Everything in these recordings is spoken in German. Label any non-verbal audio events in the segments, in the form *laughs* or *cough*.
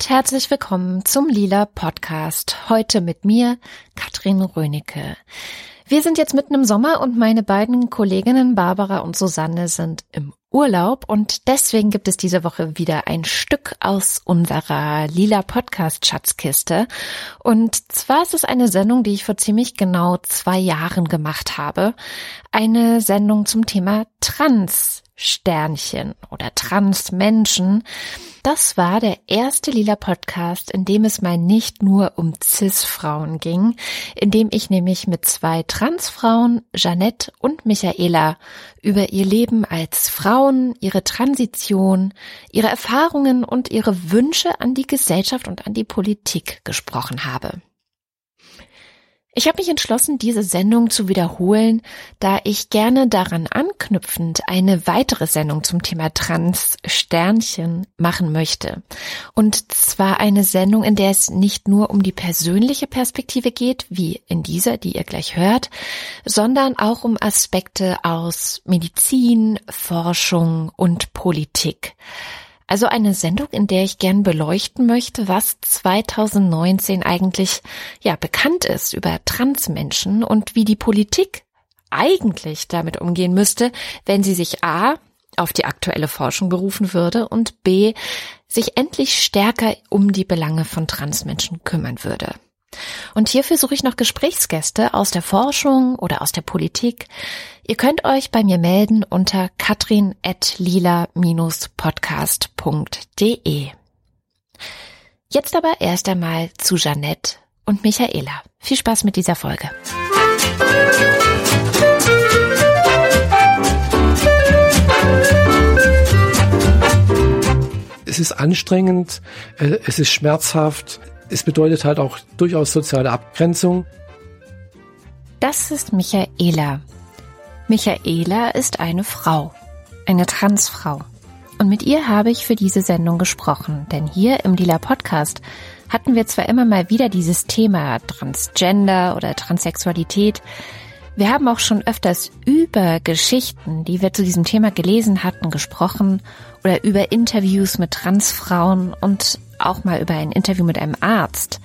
Und herzlich willkommen zum Lila Podcast. Heute mit mir, Katrin Rönecke. Wir sind jetzt mitten im Sommer und meine beiden Kolleginnen Barbara und Susanne sind im Urlaub und deswegen gibt es diese Woche wieder ein Stück aus unserer lila Podcast Schatzkiste. Und zwar ist es eine Sendung, die ich vor ziemlich genau zwei Jahren gemacht habe. Eine Sendung zum Thema Trans. Sternchen oder Transmenschen. Das war der erste Lila Podcast, in dem es mal nicht nur um Cis-Frauen ging, in dem ich nämlich mit zwei Transfrauen, Jeanette und Michaela, über ihr Leben als Frauen, ihre Transition, ihre Erfahrungen und ihre Wünsche an die Gesellschaft und an die Politik gesprochen habe. Ich habe mich entschlossen, diese Sendung zu wiederholen, da ich gerne daran anknüpfend eine weitere Sendung zum Thema Trans Sternchen machen möchte. Und zwar eine Sendung, in der es nicht nur um die persönliche Perspektive geht, wie in dieser, die ihr gleich hört, sondern auch um Aspekte aus Medizin, Forschung und Politik. Also eine Sendung, in der ich gern beleuchten möchte, was 2019 eigentlich ja bekannt ist über Transmenschen und wie die Politik eigentlich damit umgehen müsste, wenn sie sich A auf die aktuelle Forschung berufen würde und B sich endlich stärker um die Belange von Transmenschen kümmern würde. Und hierfür suche ich noch Gesprächsgäste aus der Forschung oder aus der Politik. Ihr könnt euch bei mir melden unter katrin.lila-podcast.de. Jetzt aber erst einmal zu Jeanette und Michaela. Viel Spaß mit dieser Folge. Es ist anstrengend, äh, es ist schmerzhaft, es bedeutet halt auch durchaus soziale Abgrenzung. Das ist Michaela. Michaela ist eine Frau, eine Transfrau. Und mit ihr habe ich für diese Sendung gesprochen, denn hier im Lila Podcast hatten wir zwar immer mal wieder dieses Thema Transgender oder Transsexualität, wir haben auch schon öfters über Geschichten, die wir zu diesem Thema gelesen hatten, gesprochen oder über Interviews mit Transfrauen und auch mal über ein Interview mit einem Arzt.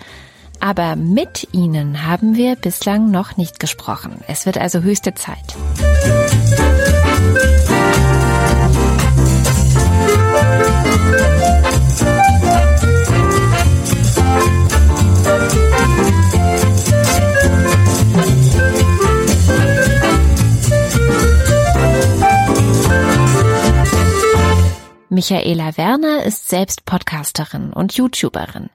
Aber mit ihnen haben wir bislang noch nicht gesprochen. Es wird also höchste Zeit. Michaela Werner ist selbst Podcasterin und YouTuberin.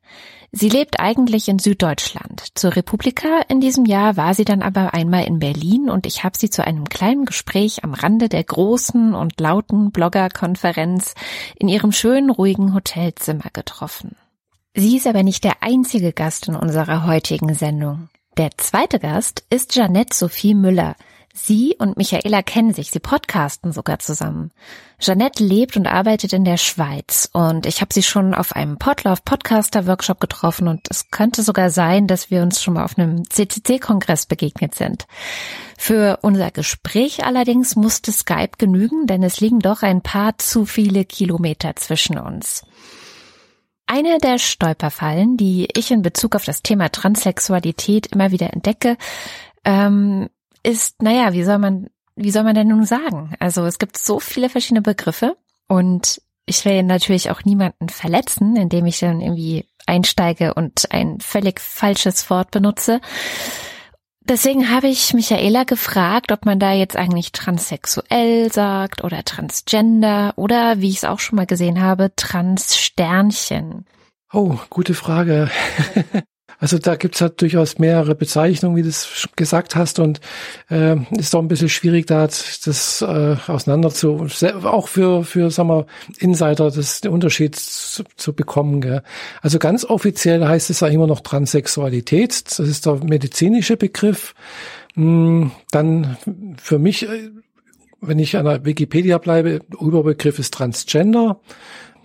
Sie lebt eigentlich in Süddeutschland. Zur Republika in diesem Jahr war sie dann aber einmal in Berlin und ich habe sie zu einem kleinen Gespräch am Rande der großen und lauten Bloggerkonferenz in ihrem schönen, ruhigen Hotelzimmer getroffen. Sie ist aber nicht der einzige Gast in unserer heutigen Sendung. Der zweite Gast ist Janette Sophie Müller. Sie und Michaela kennen sich, sie podcasten sogar zusammen. Jeanette lebt und arbeitet in der Schweiz und ich habe sie schon auf einem Podlove Podcaster Workshop getroffen und es könnte sogar sein, dass wir uns schon mal auf einem CCC-Kongress begegnet sind. Für unser Gespräch allerdings musste Skype genügen, denn es liegen doch ein paar zu viele Kilometer zwischen uns. Eine der Stolperfallen, die ich in Bezug auf das Thema Transsexualität immer wieder entdecke, ähm, ist, naja, wie soll man, wie soll man denn nun sagen? Also es gibt so viele verschiedene Begriffe und ich will natürlich auch niemanden verletzen, indem ich dann irgendwie einsteige und ein völlig falsches Wort benutze. Deswegen habe ich Michaela gefragt, ob man da jetzt eigentlich transsexuell sagt oder transgender oder, wie ich es auch schon mal gesehen habe, Transsternchen. Oh, gute Frage. *laughs* Also da gibt's halt durchaus mehrere Bezeichnungen, wie du es gesagt hast, und äh, ist doch ein bisschen schwierig, da das äh, auseinander zu, auch für, für sagen wir, Insider das den Unterschied zu, zu bekommen. Gell? Also ganz offiziell heißt es ja immer noch Transsexualität, das ist der medizinische Begriff. Hm, dann für mich, äh, wenn ich an der Wikipedia bleibe, Überbegriff ist Transgender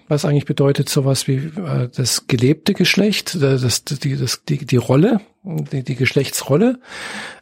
was eigentlich bedeutet sowas wie äh, das gelebte Geschlecht, äh, das, die, das, die, die Rolle, die, die Geschlechtsrolle.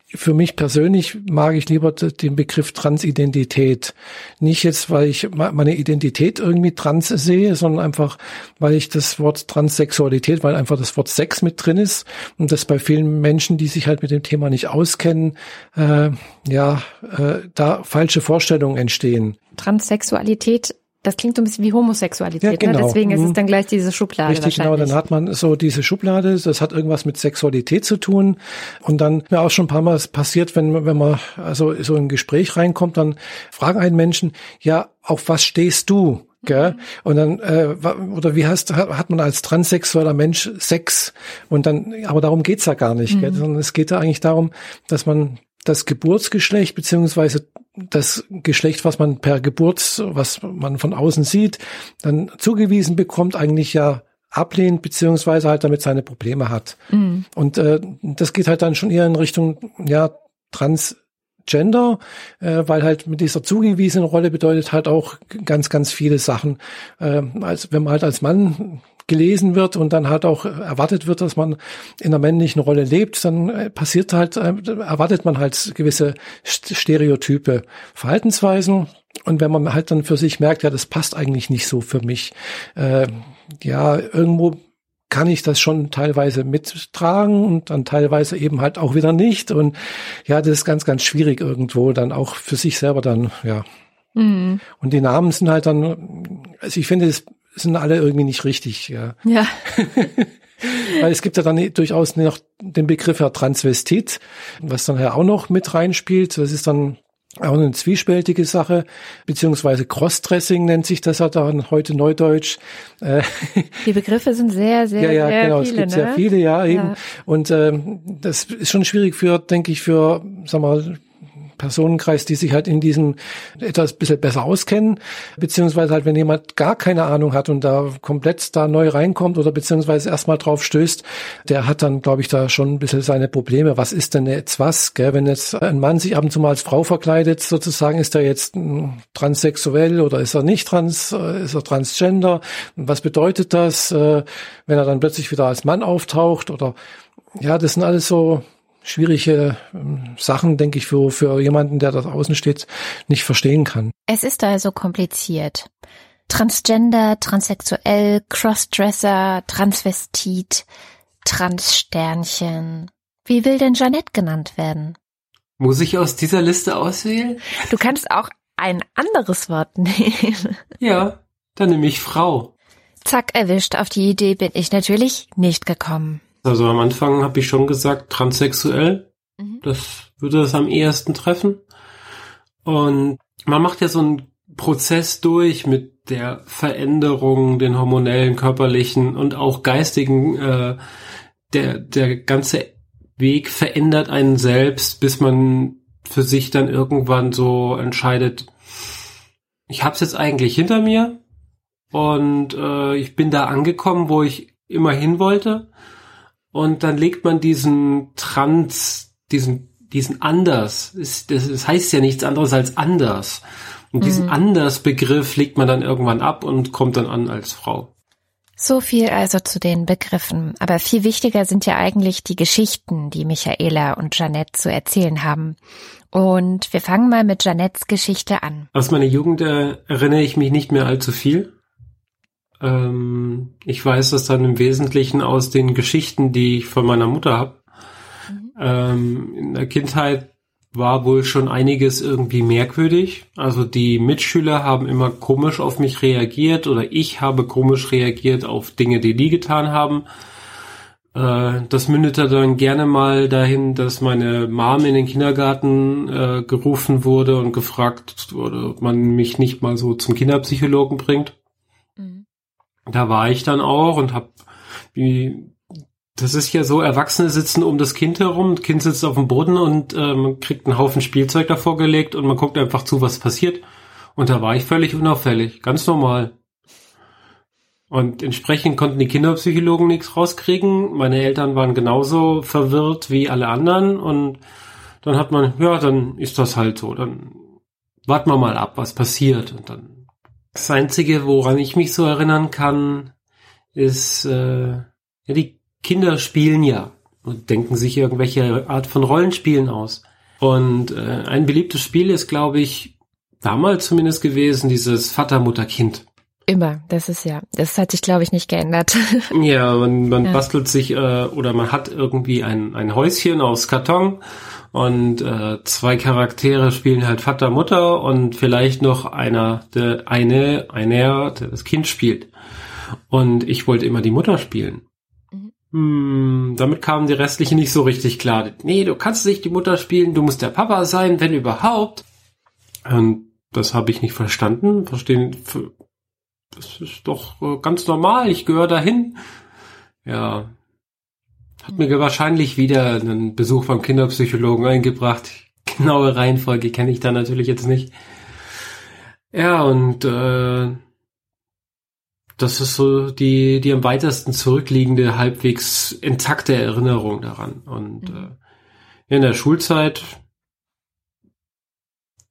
für mich persönlich mag ich lieber den Begriff Transidentität. Nicht jetzt, weil ich meine Identität irgendwie trans sehe, sondern einfach, weil ich das Wort Transsexualität, weil einfach das Wort Sex mit drin ist und das bei vielen Menschen, die sich halt mit dem Thema nicht auskennen, äh, ja, äh, da falsche Vorstellungen entstehen. Transsexualität das klingt so ein bisschen wie Homosexualität, ja, ne? genau. ne? deswegen ist es mhm. dann gleich diese Schublade. Richtig, genau. Dann hat man so diese Schublade, das hat irgendwas mit Sexualität zu tun. Und dann mir auch schon ein paar Mal passiert, wenn, wenn man also so in ein Gespräch reinkommt, dann fragen einen Menschen, ja, auf was stehst du? Gell? Mhm. Und dann, äh, oder wie heißt, hat man als transsexueller Mensch Sex? Und dann, aber darum geht's ja gar nicht, mhm. gell? sondern es geht ja eigentlich darum, dass man das Geburtsgeschlecht beziehungsweise das Geschlecht, was man per Geburt, was man von außen sieht, dann zugewiesen bekommt, eigentlich ja ablehnt beziehungsweise halt damit seine Probleme hat. Mhm. Und äh, das geht halt dann schon eher in Richtung ja Transgender, äh, weil halt mit dieser zugewiesenen Rolle bedeutet halt auch ganz, ganz viele Sachen. Äh, als wenn man halt als Mann gelesen wird und dann halt auch erwartet wird, dass man in einer männlichen Rolle lebt, dann äh, passiert halt, äh, erwartet man halt gewisse Stereotype, Verhaltensweisen. Und wenn man halt dann für sich merkt, ja, das passt eigentlich nicht so für mich, äh, ja, irgendwo kann ich das schon teilweise mittragen und dann teilweise eben halt auch wieder nicht. Und ja, das ist ganz, ganz schwierig irgendwo dann auch für sich selber dann, ja. Mhm. Und die Namen sind halt dann, also ich finde, es sind alle irgendwie nicht richtig. Ja. ja. *laughs* Weil es gibt ja dann durchaus noch den Begriff ja Transvestit, was dann ja auch noch mit reinspielt. Das ist dann auch eine zwiespältige Sache, beziehungsweise Crossdressing nennt sich das ja dann heute Neudeutsch. Äh, Die Begriffe sind sehr, *laughs* sehr, ja, ja, sehr genau, viele. Es gibt ne? sehr viele, ja, eben. Ja. Und ähm, das ist schon schwierig für, denke ich, für, sag mal, Personenkreis, die sich halt in diesem etwas bisschen besser auskennen, beziehungsweise halt, wenn jemand gar keine Ahnung hat und da komplett da neu reinkommt oder beziehungsweise erstmal drauf stößt, der hat dann, glaube ich, da schon ein bisschen seine Probleme. Was ist denn jetzt was? Gell? Wenn jetzt ein Mann sich ab und zu mal als Frau verkleidet, sozusagen, ist er jetzt transsexuell oder ist er nicht trans, äh, ist er transgender? Was bedeutet das, äh, wenn er dann plötzlich wieder als Mann auftaucht oder ja, das sind alles so schwierige ähm, Sachen, denke ich, für, für jemanden, der da außen steht, nicht verstehen kann. Es ist also kompliziert. Transgender, transsexuell, Crossdresser, Transvestit, Transsternchen. Wie will denn Jeanette genannt werden? Muss ich aus dieser Liste auswählen? Du kannst auch ein anderes Wort *laughs* nehmen. Ja, dann nehme ich Frau. Zack, erwischt. Auf die Idee bin ich natürlich nicht gekommen. Also am Anfang habe ich schon gesagt, transsexuell. Mhm. Das würde das am ehesten treffen. Und man macht ja so einen Prozess durch mit der Veränderung, den hormonellen, körperlichen und auch geistigen. Äh, der, der ganze Weg verändert einen selbst, bis man für sich dann irgendwann so entscheidet, ich habe es jetzt eigentlich hinter mir und äh, ich bin da angekommen, wo ich immer hin wollte und dann legt man diesen Trans, diesen, diesen anders, ist, das, das heißt ja nichts anderes als anders. Und diesen mhm. Anders-Begriff legt man dann irgendwann ab und kommt dann an als Frau. So viel also zu den Begriffen. Aber viel wichtiger sind ja eigentlich die Geschichten, die Michaela und Janette zu erzählen haben. Und wir fangen mal mit Janettes Geschichte an. Aus meiner Jugend äh, erinnere ich mich nicht mehr allzu viel. Ähm, ich weiß das dann im Wesentlichen aus den Geschichten, die ich von meiner Mutter habe. Mhm. Ähm, in der Kindheit war wohl schon einiges irgendwie merkwürdig. Also die Mitschüler haben immer komisch auf mich reagiert oder ich habe komisch reagiert auf Dinge, die die getan haben. Äh, das mündete dann gerne mal dahin, dass meine Mom in den Kindergarten äh, gerufen wurde und gefragt wurde, ob man mich nicht mal so zum Kinderpsychologen bringt da war ich dann auch und hab wie das ist ja so, Erwachsene sitzen um das Kind herum, das Kind sitzt auf dem Boden und äh, man kriegt einen Haufen Spielzeug davor gelegt und man guckt einfach zu, was passiert. Und da war ich völlig unauffällig, ganz normal. Und entsprechend konnten die Kinderpsychologen nichts rauskriegen. Meine Eltern waren genauso verwirrt wie alle anderen und dann hat man, ja, dann ist das halt so. Dann warten wir mal ab, was passiert. Und dann das Einzige, woran ich mich so erinnern kann, ist, äh, ja, die Kinder spielen ja. und denken sich irgendwelche Art von Rollenspielen aus. Und äh, ein beliebtes Spiel ist, glaube ich, damals zumindest gewesen, dieses Vater, Mutter, Kind. Immer, das ist ja, das hat sich, glaube ich, nicht geändert. *laughs* ja, man, man ja. bastelt sich äh, oder man hat irgendwie ein, ein Häuschen aus Karton und äh, zwei Charaktere spielen halt Vater, Mutter und vielleicht noch einer, der eine, einer, der das Kind spielt. Und ich wollte immer die Mutter spielen. Hm, damit kamen die restlichen nicht so richtig klar. Nee, du kannst nicht die Mutter spielen, du musst der Papa sein, wenn überhaupt. Und das habe ich nicht verstanden. Verstehen, das ist doch äh, ganz normal, ich gehöre dahin. Ja. Hat mir wahrscheinlich wieder einen Besuch beim Kinderpsychologen eingebracht. *laughs* Genaue Reihenfolge kenne ich da natürlich jetzt nicht. Ja, und äh, das ist so die, die am weitesten zurückliegende, halbwegs intakte Erinnerung daran. Und mhm. äh, in der Schulzeit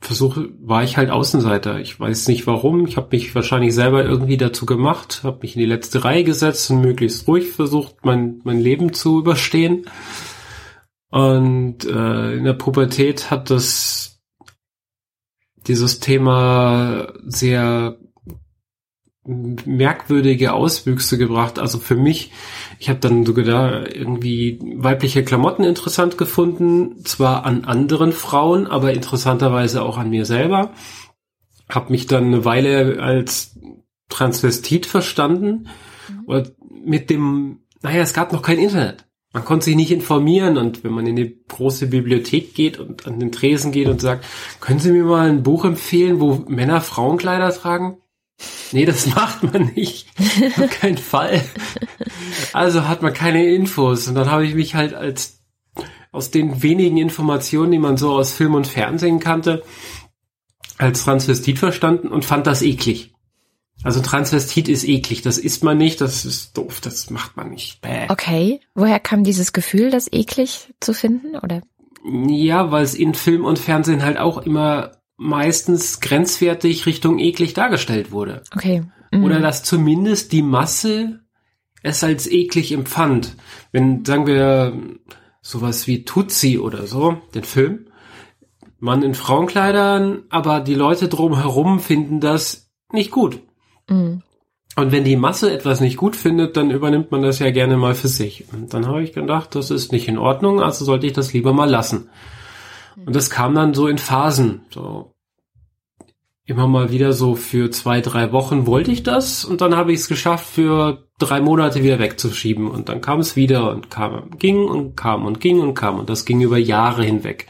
versuche, war ich halt Außenseiter. Ich weiß nicht warum. Ich habe mich wahrscheinlich selber irgendwie dazu gemacht, habe mich in die letzte Reihe gesetzt und möglichst ruhig versucht, mein, mein Leben zu überstehen. Und äh, in der Pubertät hat das dieses Thema sehr merkwürdige Auswüchse gebracht. Also für mich, ich habe dann sogar da irgendwie weibliche Klamotten interessant gefunden, zwar an anderen Frauen, aber interessanterweise auch an mir selber. Hab mich dann eine Weile als Transvestit verstanden mhm. und mit dem, naja, es gab noch kein Internet. Man konnte sich nicht informieren und wenn man in eine große Bibliothek geht und an den Tresen geht und sagt, können Sie mir mal ein Buch empfehlen, wo Männer Frauenkleider tragen? Nee, das *laughs* macht man nicht. Auf keinen Fall. Also hat man keine Infos. Und dann habe ich mich halt als aus den wenigen Informationen, die man so aus Film und Fernsehen kannte, als Transvestit verstanden und fand das eklig. Also Transvestit ist eklig, das isst man nicht, das ist doof, das macht man nicht. Bäh. Okay, woher kam dieses Gefühl, das eklig zu finden, oder? Ja, weil es in Film und Fernsehen halt auch immer meistens grenzwertig Richtung eklig dargestellt wurde. Okay. Mhm. Oder dass zumindest die Masse es als eklig empfand. Wenn, sagen wir, sowas wie Tutsi oder so, den Film, man in Frauenkleidern, aber die Leute drumherum finden das nicht gut. Mhm. Und wenn die Masse etwas nicht gut findet, dann übernimmt man das ja gerne mal für sich. Und dann habe ich gedacht, das ist nicht in Ordnung, also sollte ich das lieber mal lassen. Und das kam dann so in Phasen. So immer mal wieder so für zwei, drei Wochen wollte ich das und dann habe ich es geschafft, für drei Monate wieder wegzuschieben. Und dann kam es wieder und kam, ging und kam und ging und kam. Und das ging über Jahre hinweg.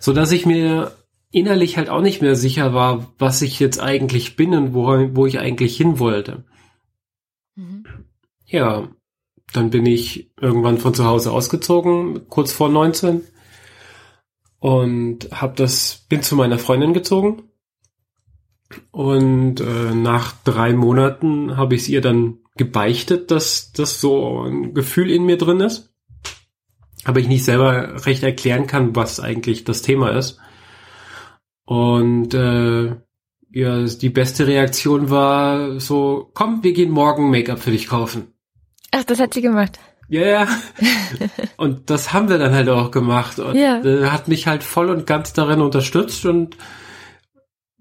So dass ich mir innerlich halt auch nicht mehr sicher war, was ich jetzt eigentlich bin und wo, wo ich eigentlich hin wollte. Mhm. Ja, dann bin ich irgendwann von zu Hause ausgezogen, kurz vor 19 und hab das bin zu meiner Freundin gezogen und äh, nach drei Monaten habe ich es ihr dann gebeichtet, dass das so ein Gefühl in mir drin ist, aber ich nicht selber recht erklären kann, was eigentlich das Thema ist. Und äh, ja, die beste Reaktion war so, komm, wir gehen morgen Make-up für dich kaufen. Ach, das hat sie gemacht. Ja, yeah. und das haben wir dann halt auch gemacht. Und ja. äh, hat mich halt voll und ganz darin unterstützt und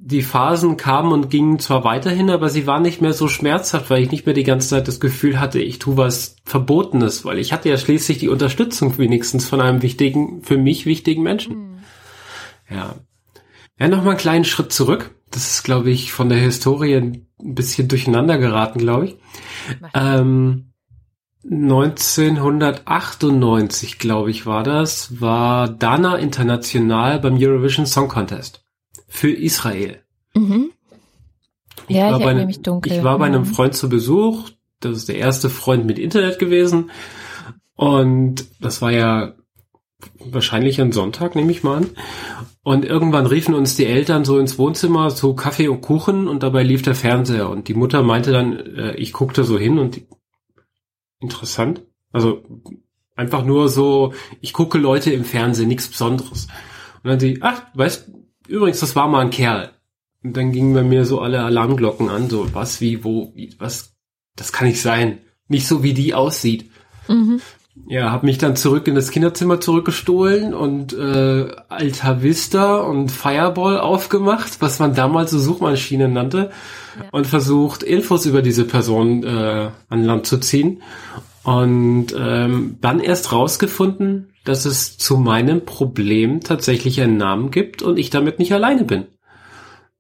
die Phasen kamen und gingen zwar weiterhin, aber sie waren nicht mehr so schmerzhaft, weil ich nicht mehr die ganze Zeit das Gefühl hatte, ich tue was Verbotenes, weil ich hatte ja schließlich die Unterstützung wenigstens von einem wichtigen, für mich wichtigen Menschen. Mhm. Ja. Ja, nochmal einen kleinen Schritt zurück. Das ist, glaube ich, von der Historie ein bisschen durcheinander geraten, glaube ich. Ähm, 1998, glaube ich, war das, war Dana International beim Eurovision Song Contest für Israel. Mhm. Ich ja, war ich bei einem, mich dunkel. Ich war bei einem mhm. Freund zu Besuch. Das ist der erste Freund mit Internet gewesen. Und das war ja wahrscheinlich ein Sonntag, nehme ich mal an. Und irgendwann riefen uns die Eltern so ins Wohnzimmer zu Kaffee und Kuchen und dabei lief der Fernseher. Und die Mutter meinte dann, äh, ich guckte so hin und die, interessant. Also einfach nur so, ich gucke Leute im Fernsehen, nichts Besonderes. Und dann sie, ach, weißt, übrigens, das war mal ein Kerl. Und dann gingen bei mir so alle Alarmglocken an, so was, wie, wo, wie, was, das kann nicht sein. Nicht so, wie die aussieht. Mhm. Ja, habe mich dann zurück in das Kinderzimmer zurückgestohlen und äh, Alta Vista und Fireball aufgemacht, was man damals so Suchmaschinen nannte, ja. und versucht, Infos über diese Person äh, an Land zu ziehen. Und ähm, dann erst rausgefunden, dass es zu meinem Problem tatsächlich einen Namen gibt und ich damit nicht alleine bin.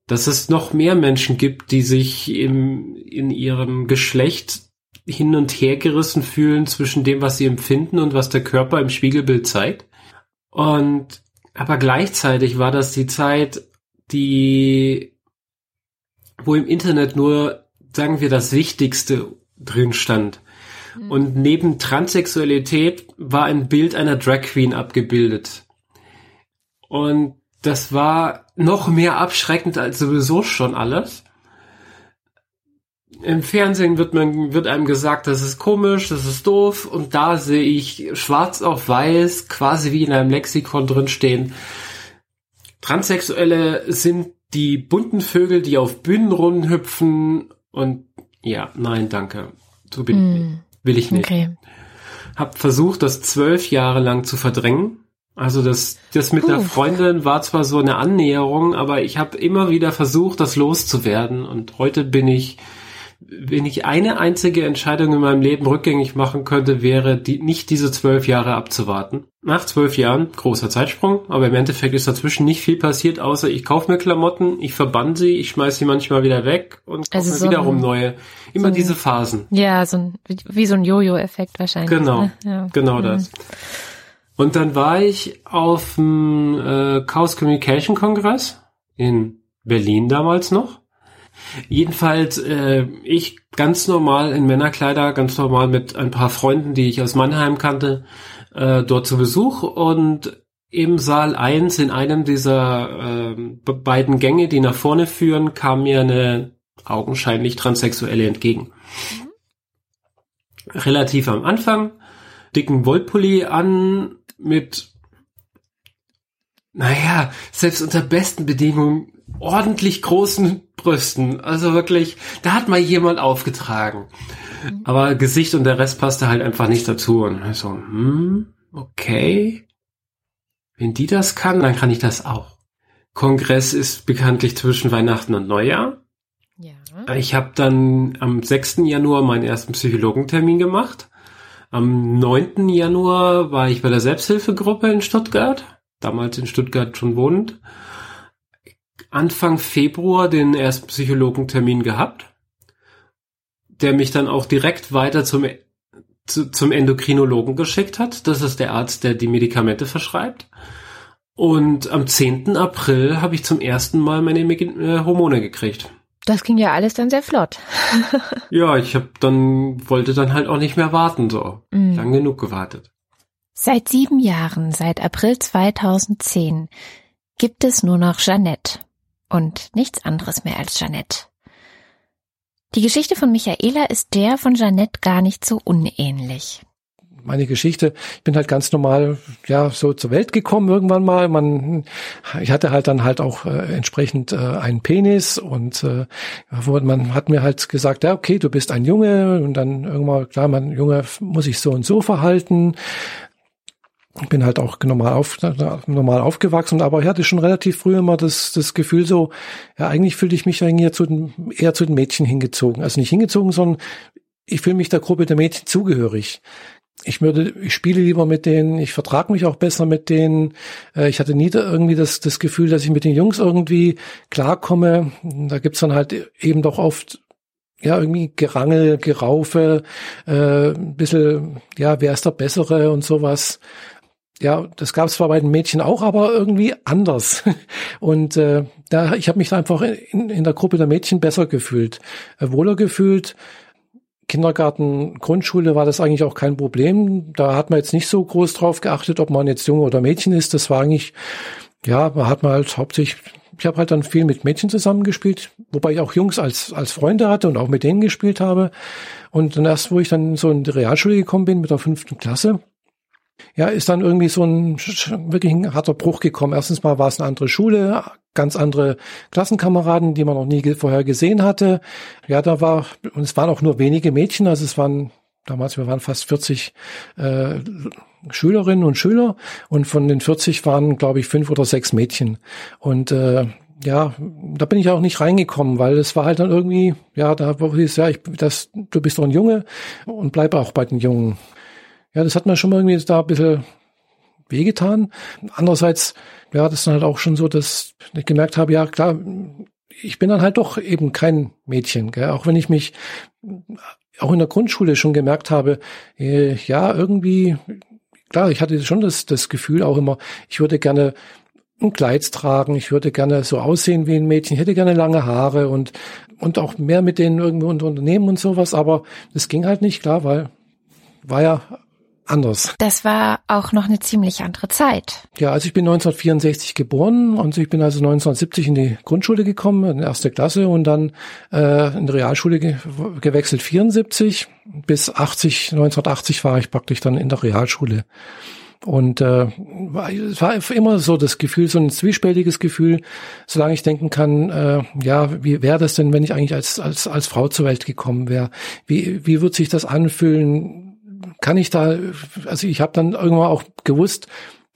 Dass es noch mehr Menschen gibt, die sich im, in ihrem Geschlecht hin und her gerissen fühlen zwischen dem, was sie empfinden und was der Körper im Spiegelbild zeigt. Und aber gleichzeitig war das die Zeit, die, wo im Internet nur, sagen wir, das Wichtigste drin stand. Mhm. Und neben Transsexualität war ein Bild einer Drag Queen abgebildet. Und das war noch mehr abschreckend als sowieso schon alles im Fernsehen wird man, wird einem gesagt, das ist komisch, das ist doof, und da sehe ich schwarz auf weiß, quasi wie in einem Lexikon drin stehen. Transsexuelle sind die bunten Vögel, die auf Bühnen rumhüpfen und ja, nein, danke. So bin mm. Will ich nicht. Okay. Hab versucht, das zwölf Jahre lang zu verdrängen. Also das, das mit uh. der Freundin war zwar so eine Annäherung, aber ich habe immer wieder versucht, das loszuwerden. Und heute bin ich wenn ich eine einzige Entscheidung in meinem Leben rückgängig machen könnte, wäre die, nicht diese zwölf Jahre abzuwarten. Nach zwölf Jahren, großer Zeitsprung, aber im Endeffekt ist dazwischen nicht viel passiert, außer ich kaufe mir Klamotten, ich verbann sie, ich schmeiß sie manchmal wieder weg und kaufe also mir so wiederum ein, neue. Immer so diese Phasen. Ja, so ein, wie so ein Jojo-Effekt wahrscheinlich. Genau, ne? ja. genau mhm. das. Und dann war ich auf dem äh, Chaos Communication Kongress in Berlin damals noch. Jedenfalls, äh, ich ganz normal in Männerkleider, ganz normal mit ein paar Freunden, die ich aus Mannheim kannte, äh, dort zu Besuch und im Saal 1 in einem dieser äh, beiden Gänge, die nach vorne führen, kam mir eine augenscheinlich Transsexuelle entgegen. Mhm. Relativ am Anfang, dicken Wollpulli an, mit, naja, selbst unter besten Bedingungen ordentlich großen Brüsten. Also wirklich, da hat mal jemand aufgetragen. Aber Gesicht und der Rest passte halt einfach nicht dazu. Und so, hm, okay. Wenn die das kann, dann kann ich das auch. Kongress ist bekanntlich zwischen Weihnachten und Neujahr. Ja. Ich habe dann am 6. Januar meinen ersten Psychologentermin gemacht. Am 9. Januar war ich bei der Selbsthilfegruppe in Stuttgart, damals in Stuttgart schon wohnend. Anfang Februar den ersten Psychologentermin gehabt, der mich dann auch direkt weiter zum, zu, zum Endokrinologen geschickt hat. Das ist der Arzt, der die Medikamente verschreibt. Und am 10. April habe ich zum ersten Mal meine äh, Hormone gekriegt. Das ging ja alles dann sehr flott. *laughs* ja, ich habe dann wollte dann halt auch nicht mehr warten so. Mm. Lang genug gewartet. Seit sieben Jahren, seit April 2010, gibt es nur noch Jeannette und nichts anderes mehr als Jeannette. Die Geschichte von Michaela ist der von Jeannette gar nicht so unähnlich meine Geschichte. Ich bin halt ganz normal, ja, so zur Welt gekommen irgendwann mal. Man, ich hatte halt dann halt auch äh, entsprechend äh, einen Penis und äh, man hat mir halt gesagt, ja, okay, du bist ein Junge und dann irgendwann, klar, man Junge muss sich so und so verhalten bin halt auch normal, auf, normal aufgewachsen, aber ich hatte schon relativ früh immer das, das Gefühl so, ja, eigentlich fühlte ich mich eher zu den, eher zu den Mädchen hingezogen. Also nicht hingezogen, sondern ich fühle mich der Gruppe der Mädchen zugehörig. Ich würde, ich spiele lieber mit denen, ich vertrage mich auch besser mit denen. Äh, ich hatte nie irgendwie das, das Gefühl, dass ich mit den Jungs irgendwie klarkomme. Da gibt's dann halt eben doch oft ja, irgendwie Gerangel, Geraufe, äh, ein bisschen, ja, wer ist der Bessere und sowas ja, das gab es zwar bei den Mädchen auch, aber irgendwie anders. *laughs* Und äh, da, ich habe mich da einfach in, in der Gruppe der Mädchen besser gefühlt, äh, wohler gefühlt. Kindergarten, Grundschule war das eigentlich auch kein Problem. Da hat man jetzt nicht so groß drauf geachtet, ob man jetzt Junge oder Mädchen ist. Das war eigentlich, ja, man hat man halt hauptsächlich, ich habe halt dann viel mit Mädchen zusammengespielt, wobei ich auch Jungs als, als Freunde hatte und auch mit denen gespielt habe. Und dann erst, wo ich dann so in die Realschule gekommen bin mit der fünften Klasse, ja, ist dann irgendwie so ein wirklich ein harter Bruch gekommen. Erstens mal war es eine andere Schule, ganz andere Klassenkameraden, die man noch nie vorher gesehen hatte. Ja, da war, und es waren auch nur wenige Mädchen, also es waren damals, wir waren fast 40 äh, Schülerinnen und Schüler und von den 40 waren, glaube ich, fünf oder sechs Mädchen. Und äh, ja, da bin ich auch nicht reingekommen, weil es war halt dann irgendwie, ja, da wurde es, ja, ich, das, du bist doch ein Junge und bleib auch bei den Jungen. Ja, das hat mir schon mal irgendwie da ein bisschen wehgetan. Andererseits, ja, das ist dann halt auch schon so, dass ich gemerkt habe, ja, klar, ich bin dann halt doch eben kein Mädchen, gell? auch wenn ich mich auch in der Grundschule schon gemerkt habe, äh, ja, irgendwie, klar, ich hatte schon das, das Gefühl auch immer, ich würde gerne ein Kleid tragen, ich würde gerne so aussehen wie ein Mädchen, ich hätte gerne lange Haare und, und auch mehr mit denen irgendwie unternehmen und sowas, aber das ging halt nicht, klar, weil war ja anders. Das war auch noch eine ziemlich andere Zeit. Ja, also ich bin 1964 geboren und ich bin also 1970 in die Grundschule gekommen, in erste Klasse und dann äh, in die Realschule ge gewechselt 74 bis 80 1980 war ich praktisch dann in der Realschule. Und äh, es war immer so das Gefühl, so ein zwiespältiges Gefühl, solange ich denken kann, äh, ja, wie wäre das denn, wenn ich eigentlich als, als, als Frau zur Welt gekommen wäre? Wie, wie wird sich das anfühlen? Kann ich da, also ich habe dann irgendwann auch gewusst,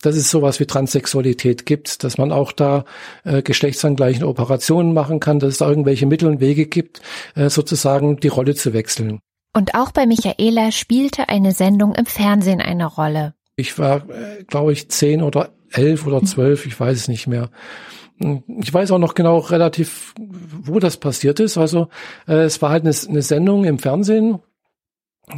dass es sowas wie Transsexualität gibt, dass man auch da äh, geschlechtsangleichende Operationen machen kann, dass es da irgendwelche Mittel und Wege gibt, äh, sozusagen die Rolle zu wechseln. Und auch bei Michaela spielte eine Sendung im Fernsehen eine Rolle. Ich war, äh, glaube ich, zehn oder elf oder zwölf, ich weiß es nicht mehr. Ich weiß auch noch genau relativ, wo das passiert ist. Also äh, es war halt eine, eine Sendung im Fernsehen,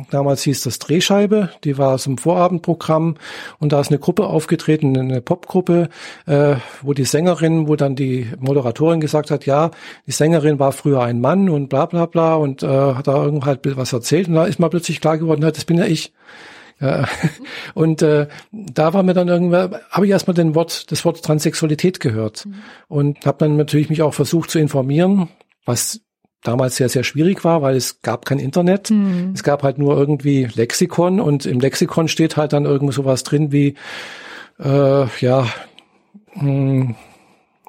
Damals hieß das Drehscheibe, die war dem Vorabendprogramm und da ist eine Gruppe aufgetreten, eine Popgruppe, äh, wo die Sängerin, wo dann die Moderatorin gesagt hat, ja, die Sängerin war früher ein Mann und bla bla bla und äh, hat da irgendwo halt was erzählt und da ist mal plötzlich klar geworden, das bin ja ich. Ja. *laughs* Und äh, da war mir dann irgendwann, habe ich erstmal den Wort, das Wort Transsexualität gehört mhm. und habe dann natürlich mich auch versucht zu informieren, was damals sehr, sehr schwierig war, weil es gab kein Internet. Mhm. Es gab halt nur irgendwie Lexikon und im Lexikon steht halt dann irgendwo sowas drin wie, äh, ja, mh, hm,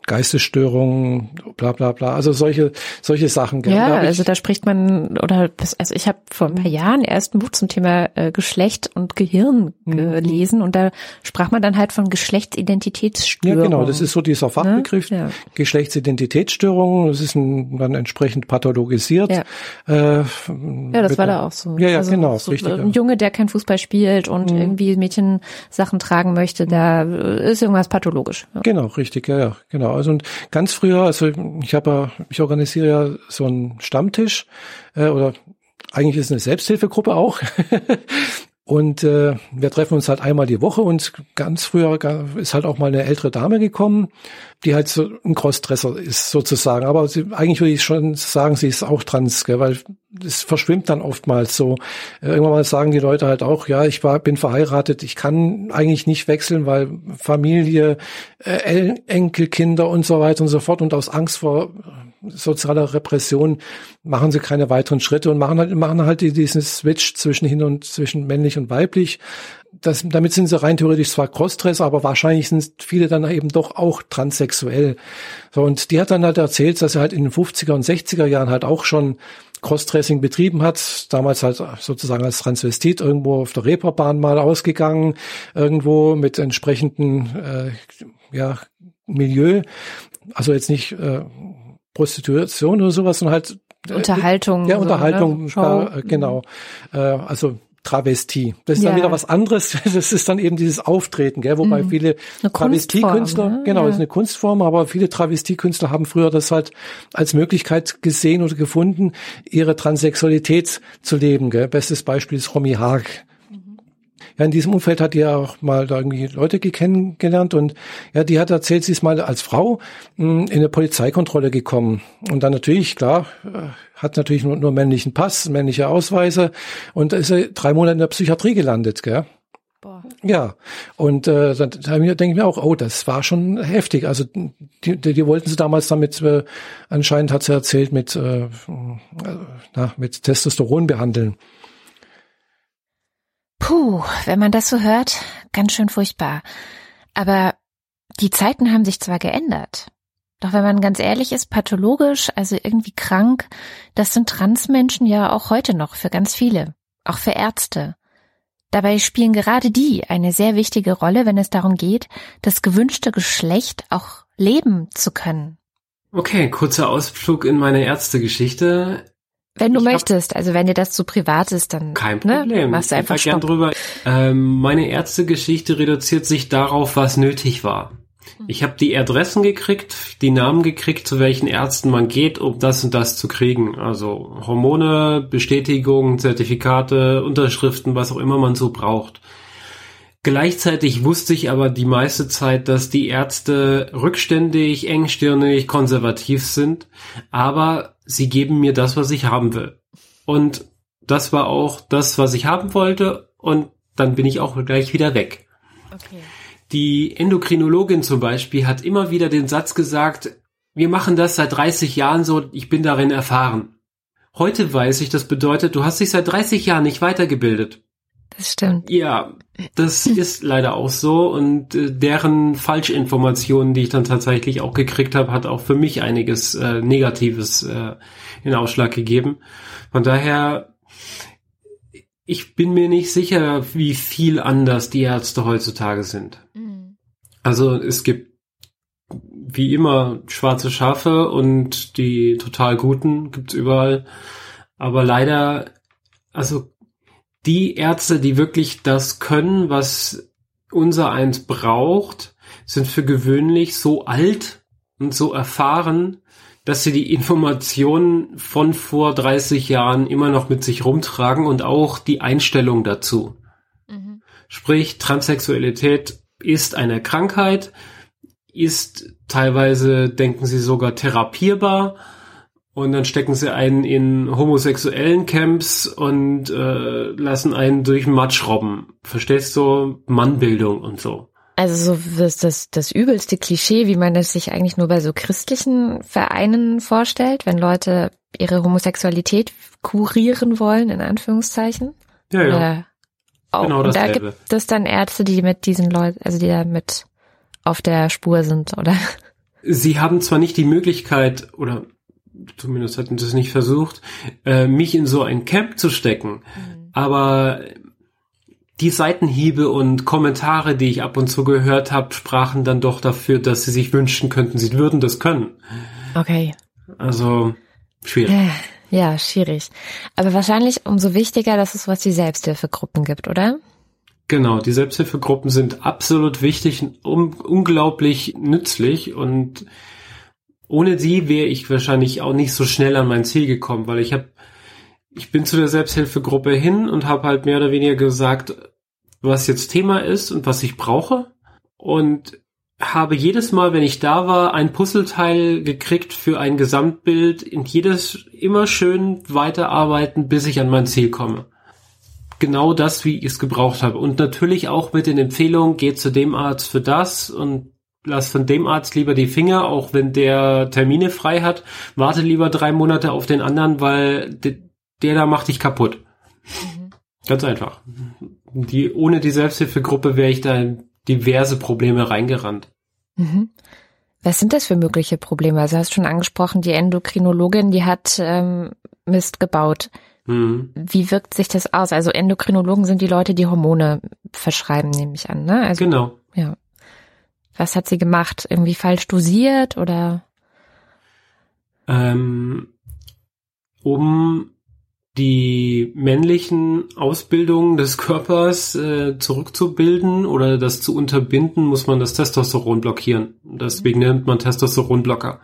Geistesstörungen, bla bla bla. Also solche solche Sachen. Ja, also da spricht man oder also ich habe vor ein paar Jahren erst ein Buch zum Thema äh, Geschlecht und Gehirn mhm. gelesen und da sprach man dann halt von Geschlechtsidentitätsstörungen. Ja, genau, das ist so dieser Fachbegriff ne? ja. Geschlechtsidentitätsstörungen. Das ist ein, dann entsprechend pathologisiert. Ja, äh, ja das war da auch so. Ja, ja, also genau, so richtig. Ein Junge, der kein Fußball spielt und mhm. irgendwie Mädchensachen tragen möchte, da ist irgendwas pathologisch. Ja. Genau, richtig, ja, ja, genau. Also und ganz früher, also ich habe ich organisiere ja so einen Stammtisch äh, oder eigentlich ist es eine Selbsthilfegruppe auch. *laughs* Und äh, wir treffen uns halt einmal die Woche und ganz früher ist halt auch mal eine ältere Dame gekommen, die halt so ein Crossdresser ist sozusagen. Aber sie, eigentlich würde ich schon sagen, sie ist auch trans, gell, weil es verschwimmt dann oftmals so. Äh, irgendwann mal sagen die Leute halt auch, ja, ich war, bin verheiratet, ich kann eigentlich nicht wechseln, weil Familie, äh, Enkelkinder und so weiter und so fort und aus Angst vor sozialer Repression machen sie keine weiteren Schritte und machen halt, machen halt diesen Switch zwischen hin und zwischen männlich und weiblich. Das, damit sind sie rein theoretisch zwar Crossdresser, aber wahrscheinlich sind viele dann eben doch auch transsexuell. So, und die hat dann halt erzählt, dass sie halt in den 50er und 60er Jahren halt auch schon Crossdressing betrieben hat, damals halt sozusagen als Transvestit irgendwo auf der Reeperbahn mal ausgegangen, irgendwo mit entsprechenden äh, ja, Milieu, also jetzt nicht äh, Prostitution oder sowas, sondern halt äh, Unterhaltung. Ja, Unterhaltung, so, ne? da, äh, genau. Äh, also Travestie. Das ist ja. dann wieder was anderes. *laughs* Das ist dann eben dieses Auftreten, gell? wobei mhm. viele Travestiekünstler, ne? genau, ja. ist eine Kunstform, aber viele Travestiekünstler haben früher das halt als Möglichkeit gesehen oder gefunden, ihre Transsexualität zu leben. Gell? Bestes Beispiel ist Romy Haag ja, in diesem Umfeld hat die ja auch mal da irgendwie Leute kennengelernt und ja, die hat erzählt, sie ist mal als Frau mh, hm, in eine Polizeikontrolle gekommen. Und dann natürlich, klar, äh, hat natürlich nur, nur männlichen Pass, männliche Ausweise und ist drei Monate in der Psychiatrie gelandet, gell? Boah. Ja, und äh, dann denke ich mir auch, oh, das war schon heftig. Also die, die, die wollten sie damals damit, äh, anscheinend hat sie erzählt, mit, äh, na, mit Testosteron behandeln. Puh, wenn man das so hört, ganz schön furchtbar. Aber die Zeiten haben sich zwar geändert. Doch wenn man ganz ehrlich ist, pathologisch, also irgendwie krank, das sind Transmenschen ja auch heute noch für ganz viele. auch für Ärzte. Dabei spielen gerade die eine sehr wichtige Rolle, wenn es darum geht, das gewünschte Geschlecht auch leben zu können. Okay, kurzer Ausflug in meine Ärztegeschichte. Wenn du ich möchtest, also wenn dir das zu privat ist, dann kein ne, Problem. Ne, machst du einfach ich gern drüber. Ähm, meine Ärztegeschichte reduziert sich darauf, was nötig war. Mhm. Ich habe die Adressen gekriegt, die Namen gekriegt, zu welchen Ärzten man geht, um das und das zu kriegen. Also Hormone, Bestätigung, Zertifikate, Unterschriften, was auch immer man so braucht. Gleichzeitig wusste ich aber die meiste Zeit, dass die Ärzte rückständig, engstirnig, konservativ sind, aber sie geben mir das, was ich haben will. Und das war auch das, was ich haben wollte und dann bin ich auch gleich wieder weg. Okay. Die Endokrinologin zum Beispiel hat immer wieder den Satz gesagt, wir machen das seit 30 Jahren so, ich bin darin erfahren. Heute weiß ich, das bedeutet, du hast dich seit 30 Jahren nicht weitergebildet. Das stimmt. Ja, das *laughs* ist leider auch so und äh, deren Falschinformationen, die ich dann tatsächlich auch gekriegt habe, hat auch für mich einiges äh, Negatives äh, in Ausschlag gegeben. Von daher, ich bin mir nicht sicher, wie viel anders die Ärzte heutzutage sind. Mhm. Also es gibt wie immer schwarze Schafe und die total guten gibt's überall. Aber leider, also die Ärzte, die wirklich das können, was unser eins braucht, sind für gewöhnlich so alt und so erfahren, dass sie die Informationen von vor 30 Jahren immer noch mit sich rumtragen und auch die Einstellung dazu. Mhm. Sprich, Transsexualität ist eine Krankheit, ist teilweise, denken sie, sogar therapierbar und dann stecken sie einen in homosexuellen Camps und äh, lassen einen durch Matsch robben. Verstehst du? Mannbildung und so. Also so das, das, das übelste Klischee, wie man es sich eigentlich nur bei so christlichen Vereinen vorstellt, wenn Leute ihre Homosexualität kurieren wollen, in Anführungszeichen. Ja, ja. Äh, auch, genau und da gibt es dann Ärzte, die mit diesen Leuten, also die da mit auf der Spur sind, oder? Sie haben zwar nicht die Möglichkeit, oder zumindest hatten sie es nicht versucht, äh, mich in so ein Camp zu stecken. Mhm. Aber die Seitenhiebe und Kommentare, die ich ab und zu gehört habe, sprachen dann doch dafür, dass sie sich wünschen könnten, sie würden das können. Okay. Also schwierig. Äh, ja, schwierig. Aber wahrscheinlich umso wichtiger, dass es sowas wie Selbsthilfegruppen gibt, oder? Genau, die Selbsthilfegruppen sind absolut wichtig und unglaublich nützlich und ohne sie wäre ich wahrscheinlich auch nicht so schnell an mein Ziel gekommen, weil ich habe, ich bin zu der Selbsthilfegruppe hin und habe halt mehr oder weniger gesagt, was jetzt Thema ist und was ich brauche und habe jedes Mal, wenn ich da war, ein Puzzleteil gekriegt für ein Gesamtbild und jedes immer schön weiterarbeiten, bis ich an mein Ziel komme. Genau das, wie ich es gebraucht habe. Und natürlich auch mit den Empfehlungen, geht zu dem Arzt für das und lass von dem Arzt lieber die Finger, auch wenn der Termine frei hat. Warte lieber drei Monate auf den anderen, weil de, der da macht dich kaputt. Mhm. Ganz einfach. Die, ohne die Selbsthilfegruppe wäre ich da in diverse Probleme reingerannt. Mhm. Was sind das für mögliche Probleme? Also hast schon angesprochen, die Endokrinologin, die hat ähm, Mist gebaut. Mhm. Wie wirkt sich das aus? Also Endokrinologen sind die Leute, die Hormone verschreiben, nehme ich an. Ne? Also, genau. Ja. Was hat sie gemacht? Irgendwie falsch dosiert oder? Ähm, um die männlichen Ausbildungen des Körpers äh, zurückzubilden oder das zu unterbinden, muss man das Testosteron blockieren. Deswegen nimmt man Testosteronblocker.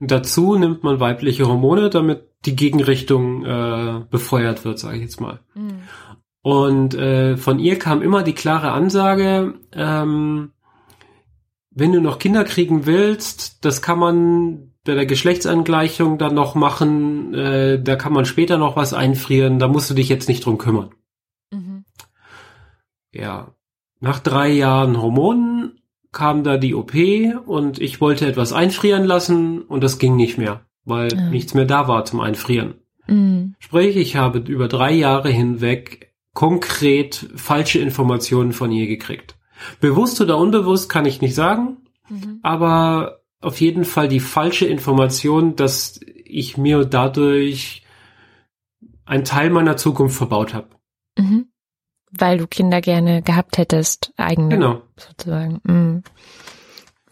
Dazu nimmt man weibliche Hormone, damit die Gegenrichtung äh, befeuert wird, sage ich jetzt mal. Mhm. Und äh, von ihr kam immer die klare Ansage, ähm, wenn du noch Kinder kriegen willst, das kann man bei der Geschlechtsangleichung dann noch machen, äh, da kann man später noch was einfrieren, da musst du dich jetzt nicht drum kümmern. Mhm. Ja. Nach drei Jahren Hormonen kam da die OP und ich wollte etwas einfrieren lassen und das ging nicht mehr, weil mhm. nichts mehr da war zum Einfrieren. Mhm. Sprich, ich habe über drei Jahre hinweg konkret falsche Informationen von ihr gekriegt. Bewusst oder unbewusst kann ich nicht sagen, mhm. aber auf jeden Fall die falsche Information, dass ich mir dadurch einen Teil meiner Zukunft verbaut habe. Mhm. Weil du Kinder gerne gehabt hättest, eigene. Genau. Sozusagen. Mhm.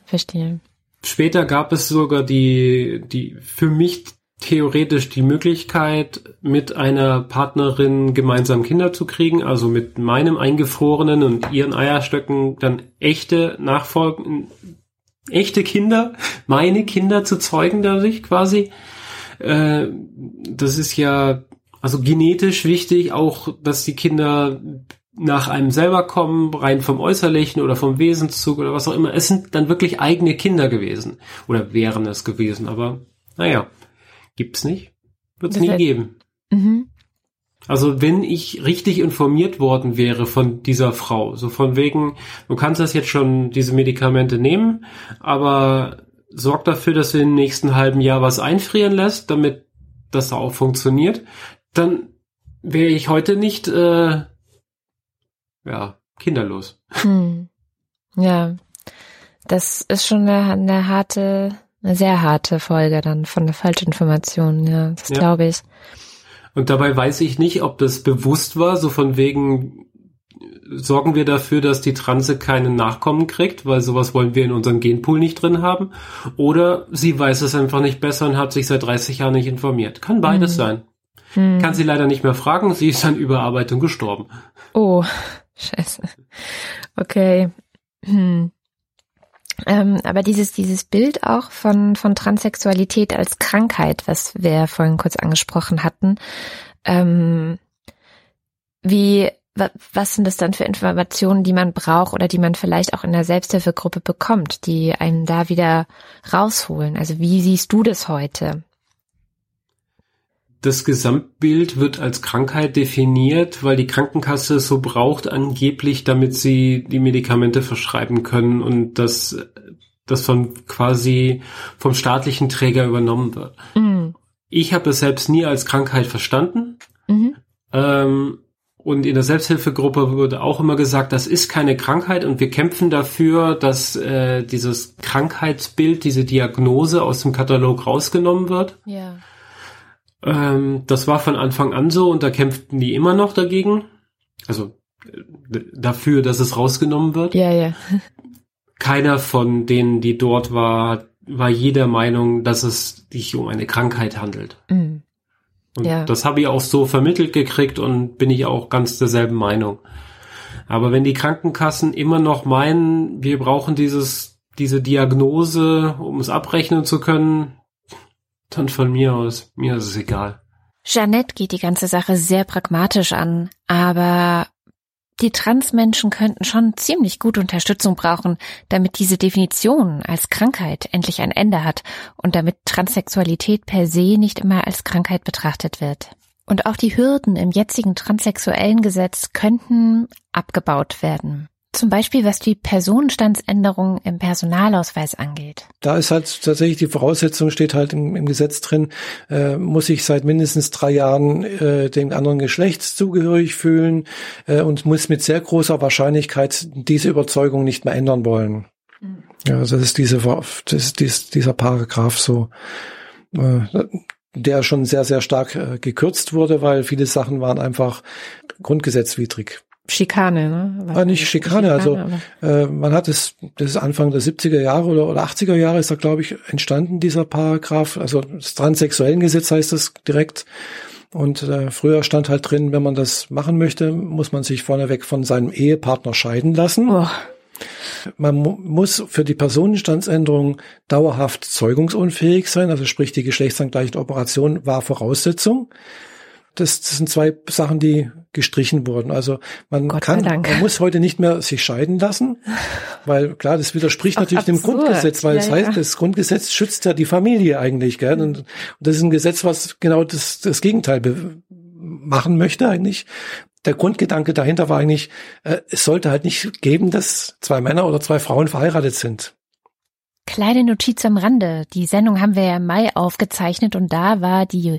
Verstehe. Später gab es sogar die, die für mich theoretisch die Möglichkeit, mit einer Partnerin gemeinsam Kinder zu kriegen, also mit meinem Eingefrorenen und ihren Eierstöcken dann echte Nachfolgen, echte Kinder, meine Kinder zu zeugen dadurch quasi. Äh, das ist ja also genetisch wichtig, auch dass die Kinder nach einem selber kommen, rein vom Äußerlichen oder vom Wesenszug oder was auch immer. Es sind dann wirklich eigene Kinder gewesen oder wären es gewesen, aber naja, gibt's nicht, wird's nie geben. Mhm. Also wenn ich richtig informiert worden wäre von dieser Frau, so von wegen, du kannst das jetzt schon, diese Medikamente nehmen, aber sorg dafür, dass du im nächsten halben Jahr was einfrieren lässt, damit das auch funktioniert, dann wäre ich heute nicht äh, ja, kinderlos. Hm. Ja, das ist schon eine, eine harte, eine sehr harte Folge dann von der Falschinformation, ja, das ja. glaube ich. Und dabei weiß ich nicht, ob das bewusst war, so von wegen, sorgen wir dafür, dass die Transe keinen Nachkommen kriegt, weil sowas wollen wir in unserem Genpool nicht drin haben. Oder sie weiß es einfach nicht besser und hat sich seit 30 Jahren nicht informiert. Kann beides hm. sein. Hm. Kann sie leider nicht mehr fragen, sie ist an Überarbeitung gestorben. Oh, *laughs* Scheiße. Okay. Hm. Ähm, aber dieses, dieses Bild auch von, von Transsexualität als Krankheit, was wir vorhin kurz angesprochen hatten, ähm, wie, was sind das dann für Informationen, die man braucht oder die man vielleicht auch in der Selbsthilfegruppe bekommt, die einen da wieder rausholen? Also wie siehst du das heute? Das Gesamtbild wird als Krankheit definiert, weil die Krankenkasse es so braucht angeblich, damit sie die Medikamente verschreiben können und das, das von quasi vom staatlichen Träger übernommen wird. Mhm. Ich habe es selbst nie als Krankheit verstanden. Mhm. Ähm, und in der Selbsthilfegruppe wurde auch immer gesagt, das ist keine Krankheit und wir kämpfen dafür, dass äh, dieses Krankheitsbild, diese Diagnose aus dem Katalog rausgenommen wird. Ja. Ähm, das war von Anfang an so und da kämpften die immer noch dagegen. Also äh, dafür, dass es rausgenommen wird. Ja, ja. Keiner von denen, die dort war, war jeder Meinung, dass es sich um eine Krankheit handelt. Mhm. Und ja. das habe ich auch so vermittelt gekriegt und bin ich auch ganz derselben Meinung. Aber wenn die Krankenkassen immer noch meinen, wir brauchen dieses, diese Diagnose, um es abrechnen zu können, dann von mir aus, mir ist es egal. Jeannette geht die ganze Sache sehr pragmatisch an, aber die Transmenschen könnten schon ziemlich gut Unterstützung brauchen, damit diese Definition als Krankheit endlich ein Ende hat und damit Transsexualität per se nicht immer als Krankheit betrachtet wird. Und auch die Hürden im jetzigen transsexuellen Gesetz könnten abgebaut werden. Zum Beispiel, was die Personenstandsänderung im Personalausweis angeht. Da ist halt tatsächlich die Voraussetzung, steht halt im, im Gesetz drin, äh, muss ich seit mindestens drei Jahren äh, dem anderen Geschlechts zugehörig fühlen äh, und muss mit sehr großer Wahrscheinlichkeit diese Überzeugung nicht mehr ändern wollen. Mhm. Ja, also das ist diese, das ist dies, dieser Paragraph so. Äh, der schon sehr, sehr stark äh, gekürzt wurde, weil viele Sachen waren einfach grundgesetzwidrig. Schikane, ne? Was ah, nicht Schikane, Schikane, also äh, man hat es, das ist Anfang der 70er Jahre oder, oder 80er Jahre ist da, glaube ich, entstanden, dieser Paragraph, also das transsexuellen Gesetz heißt das direkt. Und äh, früher stand halt drin, wenn man das machen möchte, muss man sich vorneweg von seinem Ehepartner scheiden lassen. Oh. Man mu muss für die Personenstandsänderung dauerhaft zeugungsunfähig sein, also sprich die geschlechtsangleichende Operation war Voraussetzung. Das, das sind zwei Sachen, die gestrichen wurden. Also man Gott kann, man muss heute nicht mehr sich scheiden lassen, weil klar, das widerspricht Ach, natürlich absurd. dem Grundgesetz, weil ja, das heißt, ja. das Grundgesetz schützt ja die Familie eigentlich, gell? Und, und das ist ein Gesetz, was genau das, das Gegenteil machen möchte eigentlich. Der Grundgedanke dahinter war eigentlich, äh, es sollte halt nicht geben, dass zwei Männer oder zwei Frauen verheiratet sind. Kleine Notiz am Rande. Die Sendung haben wir ja im Mai aufgezeichnet und da war die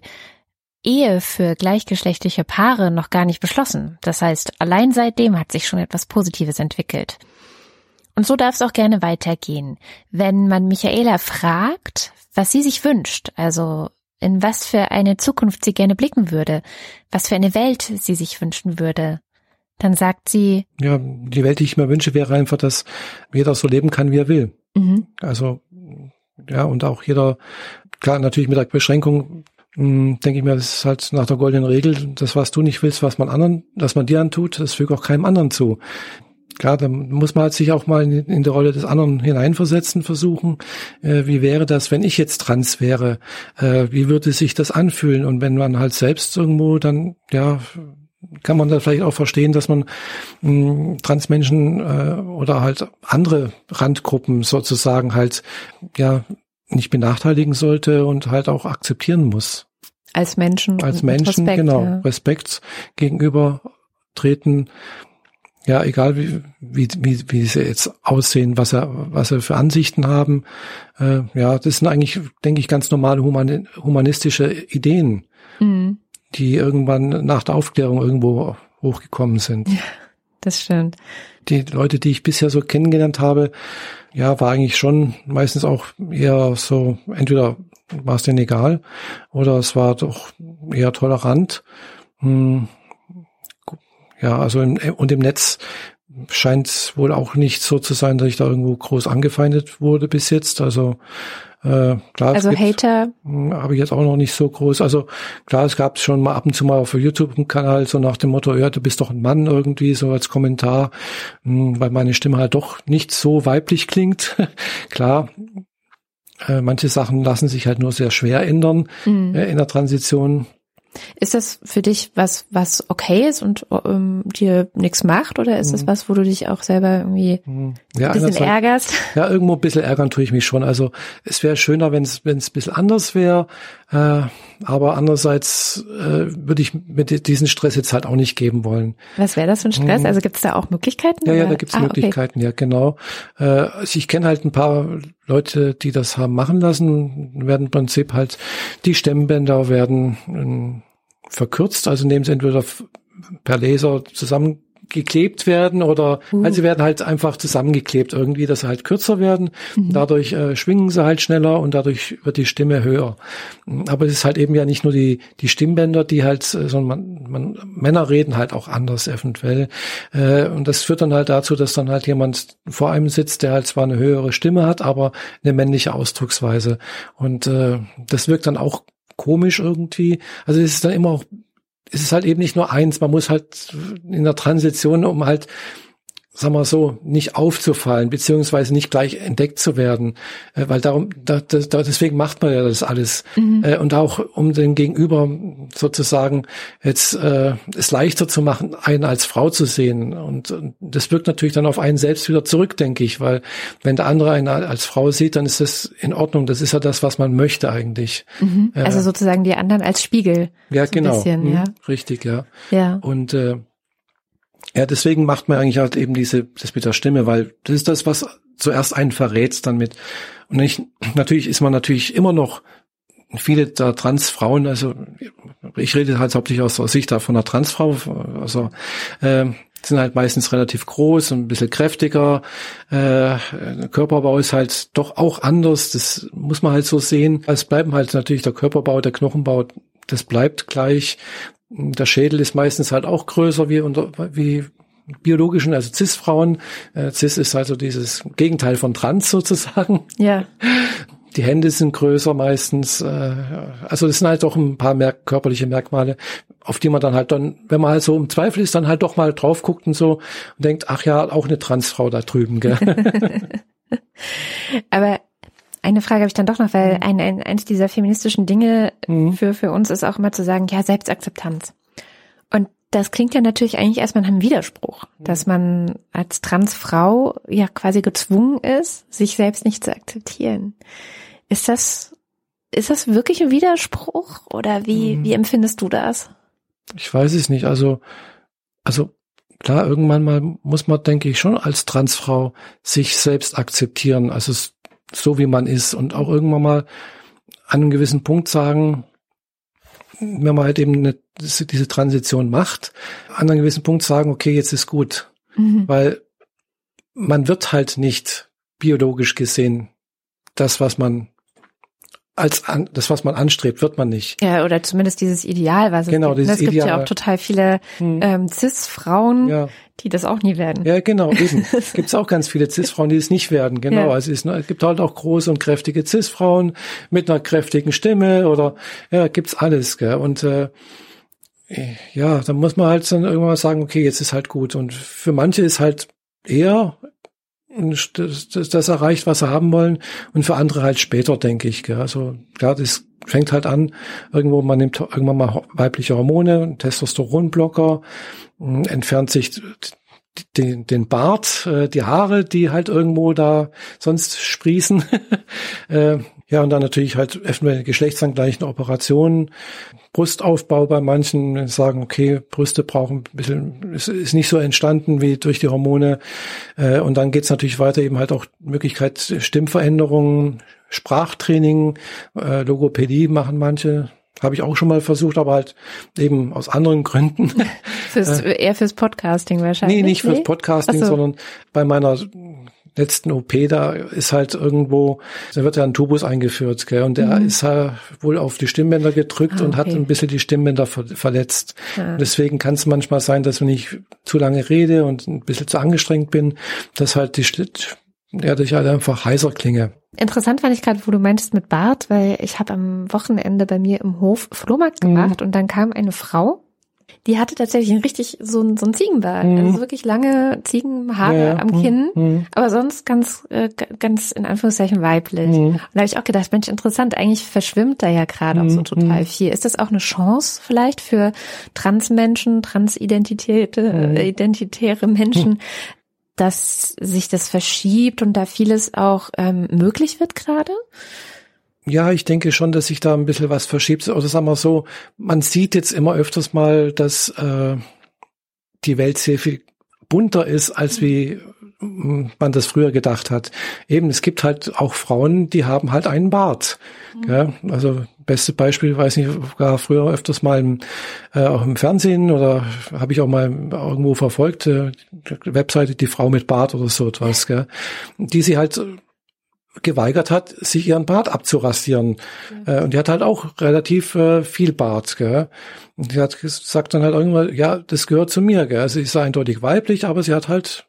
Ehe für gleichgeschlechtliche Paare noch gar nicht beschlossen. Das heißt, allein seitdem hat sich schon etwas Positives entwickelt. Und so darf es auch gerne weitergehen. Wenn man Michaela fragt, was sie sich wünscht, also in was für eine Zukunft sie gerne blicken würde, was für eine Welt sie sich wünschen würde, dann sagt sie. Ja, die Welt, die ich mir wünsche, wäre einfach, dass jeder so leben kann, wie er will. Mhm. Also, ja, und auch jeder, klar, natürlich mit der Beschränkung, denke ich mir, das ist halt nach der goldenen Regel, das, was du nicht willst, was man anderen, dass man dir antut, das fügt auch keinem anderen zu. Klar, da muss man halt sich auch mal in, in die Rolle des anderen hineinversetzen versuchen. Äh, wie wäre das, wenn ich jetzt trans wäre? Äh, wie würde sich das anfühlen? Und wenn man halt selbst irgendwo dann, ja, kann man da vielleicht auch verstehen, dass man mh, hm, Transmenschen äh, oder halt andere Randgruppen sozusagen halt ja nicht benachteiligen sollte und halt auch akzeptieren muss. Als Menschen. Als Menschen, Respekt, genau. Ja. Respekt gegenüber treten ja, egal wie, wie, wie, wie sie jetzt aussehen, was er, was er für Ansichten haben. Äh, ja, das sind eigentlich, denke ich, ganz normale human, humanistische Ideen, mhm. die irgendwann nach der Aufklärung irgendwo hochgekommen sind. Ja, das stimmt. Die Leute, die ich bisher so kennengelernt habe, ja, war eigentlich schon meistens auch eher so, entweder war es denen egal oder es war doch eher tolerant. Hm ja, also im, und im Netz scheint es wohl auch nicht so zu sein, dass ich da irgendwo groß angefeindet wurde bis jetzt. Also äh, klar, also Hater hm, habe ich jetzt auch noch nicht so groß. Also klar, es gab schon mal ab und zu mal auf YouTube einen Kanal so nach dem Motto, ja, du bist doch ein Mann irgendwie so als Kommentar, hm, weil meine Stimme halt doch nicht so weiblich klingt. *laughs* klar, äh, manche Sachen lassen sich halt nur sehr schwer ändern mhm. äh, in der Transition. Ist das für dich was, was okay ist und ähm, dir nichts macht oder ist das mhm. was, wo du dich auch selber irgendwie mhm. ja, ein bisschen ärgerst? Ja, irgendwo ein bisschen ärgern tue ich mich schon. Also es wäre schöner, wenn es wenn es ein bisschen anders wäre, äh, aber andererseits äh, würde ich mit diesen Stress jetzt halt auch nicht geben wollen. Was wäre das für ein Stress? Mhm. Also gibt es da auch Möglichkeiten? Ja, oder? ja, da gibt es ah, Möglichkeiten, okay. ja genau. Äh, also ich kenne halt ein paar Leute, die das haben machen lassen, werden im Prinzip halt die Stemmbänder werden äh, verkürzt, also nehmen sie entweder per Laser zusammen geklebt werden oder uh. also sie werden halt einfach zusammengeklebt irgendwie, dass sie halt kürzer werden. Mhm. Dadurch äh, schwingen sie halt schneller und dadurch wird die Stimme höher. Aber es ist halt eben ja nicht nur die die Stimmbänder, die halt, äh, sondern man, man Männer reden halt auch anders eventuell. Äh, und das führt dann halt dazu, dass dann halt jemand vor einem sitzt, der halt zwar eine höhere Stimme hat, aber eine männliche Ausdrucksweise. Und äh, das wirkt dann auch komisch irgendwie. Also es ist dann immer auch es ist halt eben nicht nur eins, man muss halt in der Transition, um halt sagen wir so, nicht aufzufallen, beziehungsweise nicht gleich entdeckt zu werden, äh, weil darum, da, da, deswegen macht man ja das alles. Mhm. Äh, und auch um den Gegenüber sozusagen jetzt äh, es leichter zu machen, einen als Frau zu sehen. Und, und das wirkt natürlich dann auf einen selbst wieder zurück, denke ich, weil wenn der andere einen als Frau sieht, dann ist das in Ordnung. Das ist ja das, was man möchte eigentlich. Mhm. Also äh, sozusagen die anderen als Spiegel. Ja, so genau. Bisschen, mhm. ja. Richtig, ja. Ja. Und äh, ja, deswegen macht man eigentlich halt eben diese, das mit der Stimme, weil das ist das, was zuerst einen verrät dann mit. Und ich, natürlich ist man natürlich immer noch viele der Transfrauen, also ich rede halt hauptsächlich aus der Sicht von einer Transfrau, also äh, sind halt meistens relativ groß und ein bisschen kräftiger. Äh, Körperbau ist halt doch auch anders, das muss man halt so sehen. Es bleiben halt natürlich der Körperbau, der Knochenbau, das bleibt gleich. Der Schädel ist meistens halt auch größer wie, unter, wie biologischen, also Cis-Frauen. Äh, Cis ist also dieses Gegenteil von Trans *laughs* sozusagen. Ja. Die Hände sind größer meistens. Äh, also das sind halt doch ein paar merk körperliche Merkmale, auf die man dann halt dann, wenn man halt so im Zweifel ist, dann halt doch mal drauf guckt und so und denkt, ach ja, auch eine Transfrau da drüben. Gell? *laughs* Aber eine Frage habe ich dann doch noch, weil mhm. ein, ein, eines dieser feministischen Dinge mhm. für, für uns ist auch immer zu sagen, ja, Selbstakzeptanz. Und das klingt ja natürlich eigentlich erstmal nach einem Widerspruch, mhm. dass man als Transfrau ja quasi gezwungen ist, sich selbst nicht zu akzeptieren. Ist das, ist das wirklich ein Widerspruch oder wie, mhm. wie empfindest du das? Ich weiß es nicht. Also, also klar, irgendwann mal muss man, denke ich, schon als Transfrau sich selbst akzeptieren. Also es so wie man ist und auch irgendwann mal an einem gewissen Punkt sagen, wenn man halt eben eine, diese Transition macht, an einem gewissen Punkt sagen, okay, jetzt ist gut. Mhm. Weil man wird halt nicht biologisch gesehen das, was man als an, das, was man anstrebt, wird man nicht. Ja, oder zumindest dieses Ideal, was es genau, gibt. Dieses es gibt Ideal. ja auch total viele hm. ähm, Cis-Frauen, ja. die das auch nie werden. Ja, genau, *laughs* eben. Gibt es auch ganz viele Cis-Frauen, die es nicht werden, genau. Ja. Also es, es, gibt halt auch große und kräftige Cis-Frauen mit einer kräftigen Stimme oder ja, gibt's alles, gell? Und äh, ja, dann muss man halt dann irgendwann sagen, okay, jetzt ist halt gut. Und für manche ist halt eher das, das, erreicht, was sie haben wollen, und für andere halt später, denke ich. Gell. Also klar, das fängt halt an, irgendwo, man nimmt irgendwann mal weibliche Hormone, Testosteronblocker, entfernt sich den, den Bart, äh, die Haare, die halt irgendwo da sonst sprießen. *laughs* Äh, ja, und dann natürlich halt eventuell geschlechtsangleichende Operationen, Brustaufbau bei manchen sagen, okay, Brüste brauchen ein bisschen, ist, ist nicht so entstanden wie durch die Hormone. Äh, und dann geht's natürlich weiter, eben halt auch Möglichkeit Stimmveränderungen, Sprachtraining, äh, Logopädie machen manche. Habe ich auch schon mal versucht, aber halt eben aus anderen Gründen. *laughs* Fürs, äh, eher fürs Podcasting wahrscheinlich. Nee, nicht fürs? Podcasting, so. sondern bei meiner letzten OP, da ist halt irgendwo, da wird ja ein Tubus eingeführt, gell, und der mhm. ist ja wohl auf die Stimmbänder gedrückt ah, okay. und hat ein bisschen die Stimmbänder ver verletzt. Ah. Deswegen kann es manchmal sein, dass wenn ich zu lange rede und ein bisschen zu angestrengt bin, dass halt die ja, dass ich halt einfach heißer klinge. Interessant fand ich gerade, wo du meintest mit Bart, weil ich habe am Wochenende bei mir im Hof Flohmarkt mhm. gemacht mhm. und dann kam eine Frau, die hatte tatsächlich ein richtig so ein, so ein Ziegenbart. Mhm. Also wirklich lange Ziegenhaare ja, am mhm. Kinn, mhm. aber sonst ganz, äh, ganz in Anführungszeichen weiblich. Mhm. Und da habe ich auch gedacht, Mensch, interessant, eigentlich verschwimmt da ja gerade auch so mhm. total viel. Ist das auch eine Chance vielleicht für Transmenschen, transidentitäre äh, identitäre Menschen, dass sich das verschiebt und da vieles auch ähm, möglich wird gerade? Ja, ich denke schon, dass sich da ein bisschen was verschiebt. Oder sagen wir so, man sieht jetzt immer öfters mal, dass äh, die Welt sehr viel bunter ist, als wie man das früher gedacht hat. Eben, es gibt halt auch Frauen, die haben halt einen Bart. Mhm. Also beste Beispiel, weiß nicht, gar früher öfters mal im, äh, auch im Fernsehen oder habe ich auch mal irgendwo verfolgt, äh, Webseite Die Frau mit Bart oder so etwas, gell? die sie halt geweigert hat, sich ihren Bart abzurasieren. Ja. Äh, und die hat halt auch relativ äh, viel Bart. Gell? Und die hat gesagt dann halt irgendwann, ja, das gehört zu mir. Gell? Sie ist eindeutig weiblich, aber sie hat halt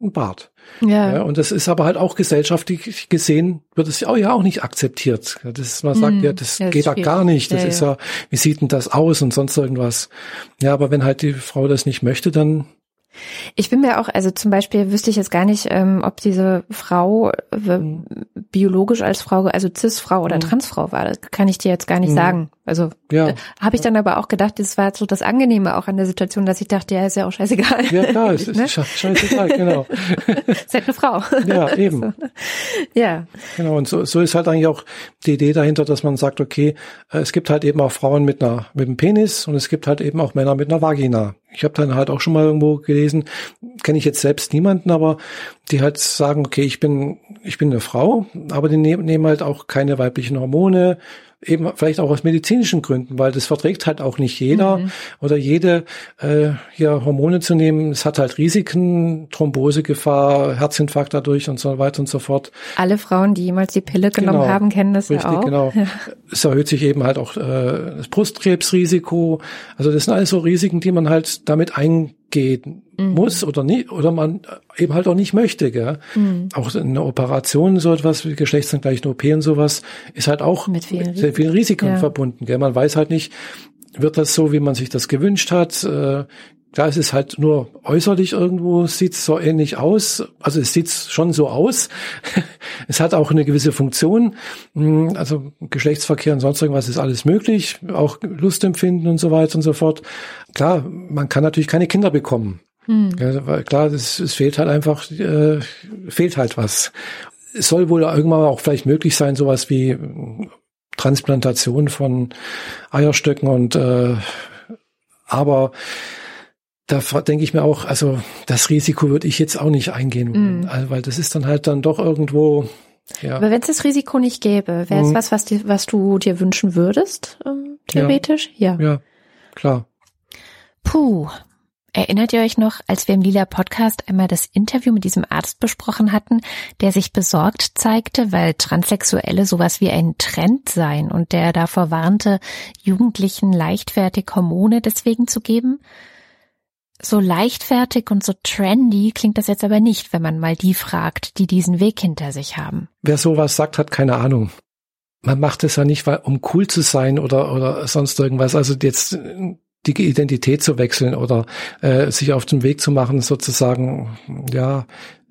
einen Bart. Ja. ja. Und das ist aber halt auch gesellschaftlich gesehen, wird es ja auch, ja auch nicht akzeptiert. Das ist, man sagt, mm, ja, das ja, geht da gar nicht. Das ja, ist ja, wie sieht denn das aus und sonst irgendwas. Ja, aber wenn halt die Frau das nicht möchte, dann ich bin mir auch, also zum Beispiel wüsste ich jetzt gar nicht, ähm, ob diese Frau äh, mhm. biologisch als Frau, also Cis-Frau oder mhm. Transfrau war. Das kann ich dir jetzt gar nicht mhm. sagen. Also ja. äh, habe ich dann aber auch gedacht, das war so das Angenehme auch an der Situation, dass ich dachte, ja, ist ja auch scheißegal. Ja, klar, *laughs* es ist ne? scheißegal, genau. *laughs* halt eine Frau. Ja, eben. *laughs* So. Ja. Genau, und so, so ist halt eigentlich auch die Idee dahinter, dass man sagt, okay, äh, es gibt halt eben auch Frauen mit einer mit einem Penis und es gibt halt eben auch Männer mit einer Vagina. Ich habe dann halt auch schon mal irgendwo gelesen, kenne ich jetzt selbst niemanden, aber die halt sagen, okay, ich bin ich bin eine Frau, aber die nehmen halt auch keine weiblichen Hormone, eben vielleicht auch aus medizinischen Gründen, weil das verträgt halt auch nicht jeder mhm. oder jede äh, hier Hormone zu nehmen. Es hat halt Risiken, Thrombosegefahr, Herzinfarkt dadurch und so weiter und so fort. Alle Frauen, die jemals die Pille genommen genau, haben, kennen das richtig, ja auch. Genau. Ja. *laughs* Es erhöht sich eben halt auch äh, das Brustkrebsrisiko. Also das sind alles so Risiken, die man halt damit ein gehen mhm. muss oder nicht oder man eben halt auch nicht möchte. Gell? Mhm. Auch eine Operation, so etwas wie geschlechtsangleichende OP und sowas, ist halt auch mit, vielen mit sehr vielen Risiken ja. verbunden. Gell? Man weiß halt nicht, wird das so, wie man sich das gewünscht hat? Äh, da ist es halt nur äußerlich irgendwo, sieht es so ähnlich aus. Also es sieht schon so aus. *laughs* es hat auch eine gewisse Funktion. Hm, also Geschlechtsverkehr und sonst irgendwas ist alles möglich. Auch Lustempfinden und so weiter und so fort. Klar, man kann natürlich keine Kinder bekommen. Hm. Ja, weil klar, es, es fehlt halt einfach, äh, fehlt halt was. Es soll wohl irgendwann auch vielleicht möglich sein, sowas wie Transplantation von Eierstöcken und äh, aber da denke ich mir auch, also das Risiko würde ich jetzt auch nicht eingehen, mm. also, weil das ist dann halt dann doch irgendwo. Ja. Aber wenn es das Risiko nicht gäbe, wäre es mm. was, was, dir, was du dir wünschen würdest, ähm, theoretisch? Ja. ja. Ja, klar. Puh. Erinnert ihr euch noch, als wir im Lila Podcast einmal das Interview mit diesem Arzt besprochen hatten, der sich besorgt zeigte, weil Transsexuelle sowas wie ein Trend seien und der davor warnte, Jugendlichen leichtfertig Hormone deswegen zu geben? So leichtfertig und so trendy klingt das jetzt aber nicht, wenn man mal die fragt, die diesen Weg hinter sich haben. Wer sowas sagt, hat keine Ahnung. Man macht es ja nicht, weil, um cool zu sein oder, oder sonst irgendwas. Also jetzt die Identität zu wechseln oder äh, sich auf den Weg zu machen, sozusagen, ja,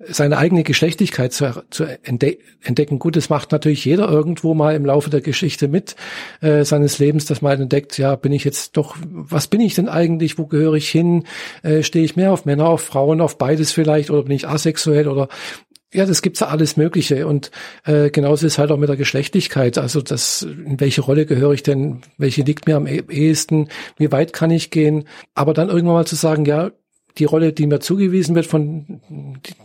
seine eigene Geschlechtlichkeit zu, zu entde entdecken. Gut, das macht natürlich jeder irgendwo mal im Laufe der Geschichte mit äh, seines Lebens, dass man entdeckt, ja, bin ich jetzt doch, was bin ich denn eigentlich, wo gehöre ich hin? Äh, Stehe ich mehr auf Männer, auf Frauen, auf beides vielleicht oder bin ich asexuell oder ja, das gibt's ja alles Mögliche und äh, genauso ist halt auch mit der Geschlechtlichkeit. Also das, in welche Rolle gehöre ich denn? Welche liegt mir am e-, ehesten? Wie weit kann ich gehen? Aber dann irgendwann mal zu sagen, ja, die Rolle, die mir zugewiesen wird, von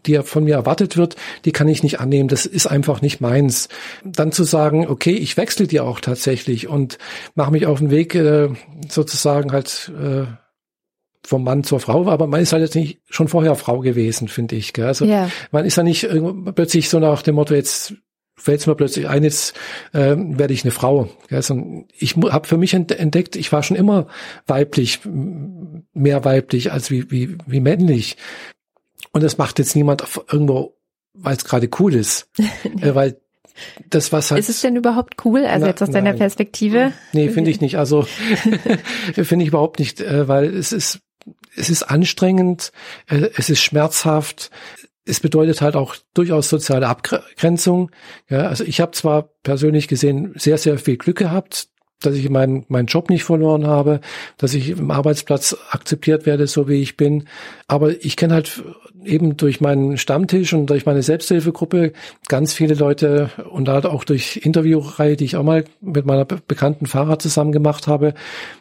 die von mir erwartet wird, die kann ich nicht annehmen. Das ist einfach nicht meins. Dann zu sagen, okay, ich wechsle die auch tatsächlich und mache mich auf den Weg, äh, sozusagen halt äh, vom Mann zur Frau, aber man ist halt jetzt nicht schon vorher Frau gewesen, finde ich. Gell? Also ja. man ist ja nicht plötzlich so nach dem Motto, jetzt fällt mir plötzlich ein, jetzt äh, werde ich eine Frau. Also ich habe für mich entdeckt, ich war schon immer weiblich, mehr weiblich als wie, wie, wie männlich. Und das macht jetzt niemand irgendwo, weil es gerade cool ist. nee. *laughs* äh, weil das was halt. Ist es denn überhaupt cool? Also na, jetzt aus deiner nein. Perspektive? Nee, finde ich nicht. Also *laughs* *laughs* finde ich überhaupt nicht, äh, weil es ist es ist anstrengend, äh, es ist schmerzhaft. Es bedeutet halt auch durchaus soziale Abgrenzung. Ja, also ich habe zwar persönlich gesehen sehr, sehr viel Glück gehabt, dass ich meinen, meinen Job nicht verloren habe, dass ich im Arbeitsplatz akzeptiert werde, so wie ich bin. Aber ich kenne halt eben durch meinen Stammtisch und durch meine Selbsthilfegruppe ganz viele Leute und halt auch durch Interviewreihe, die ich auch mal mit meiner bekannten Fahrer zusammen gemacht habe,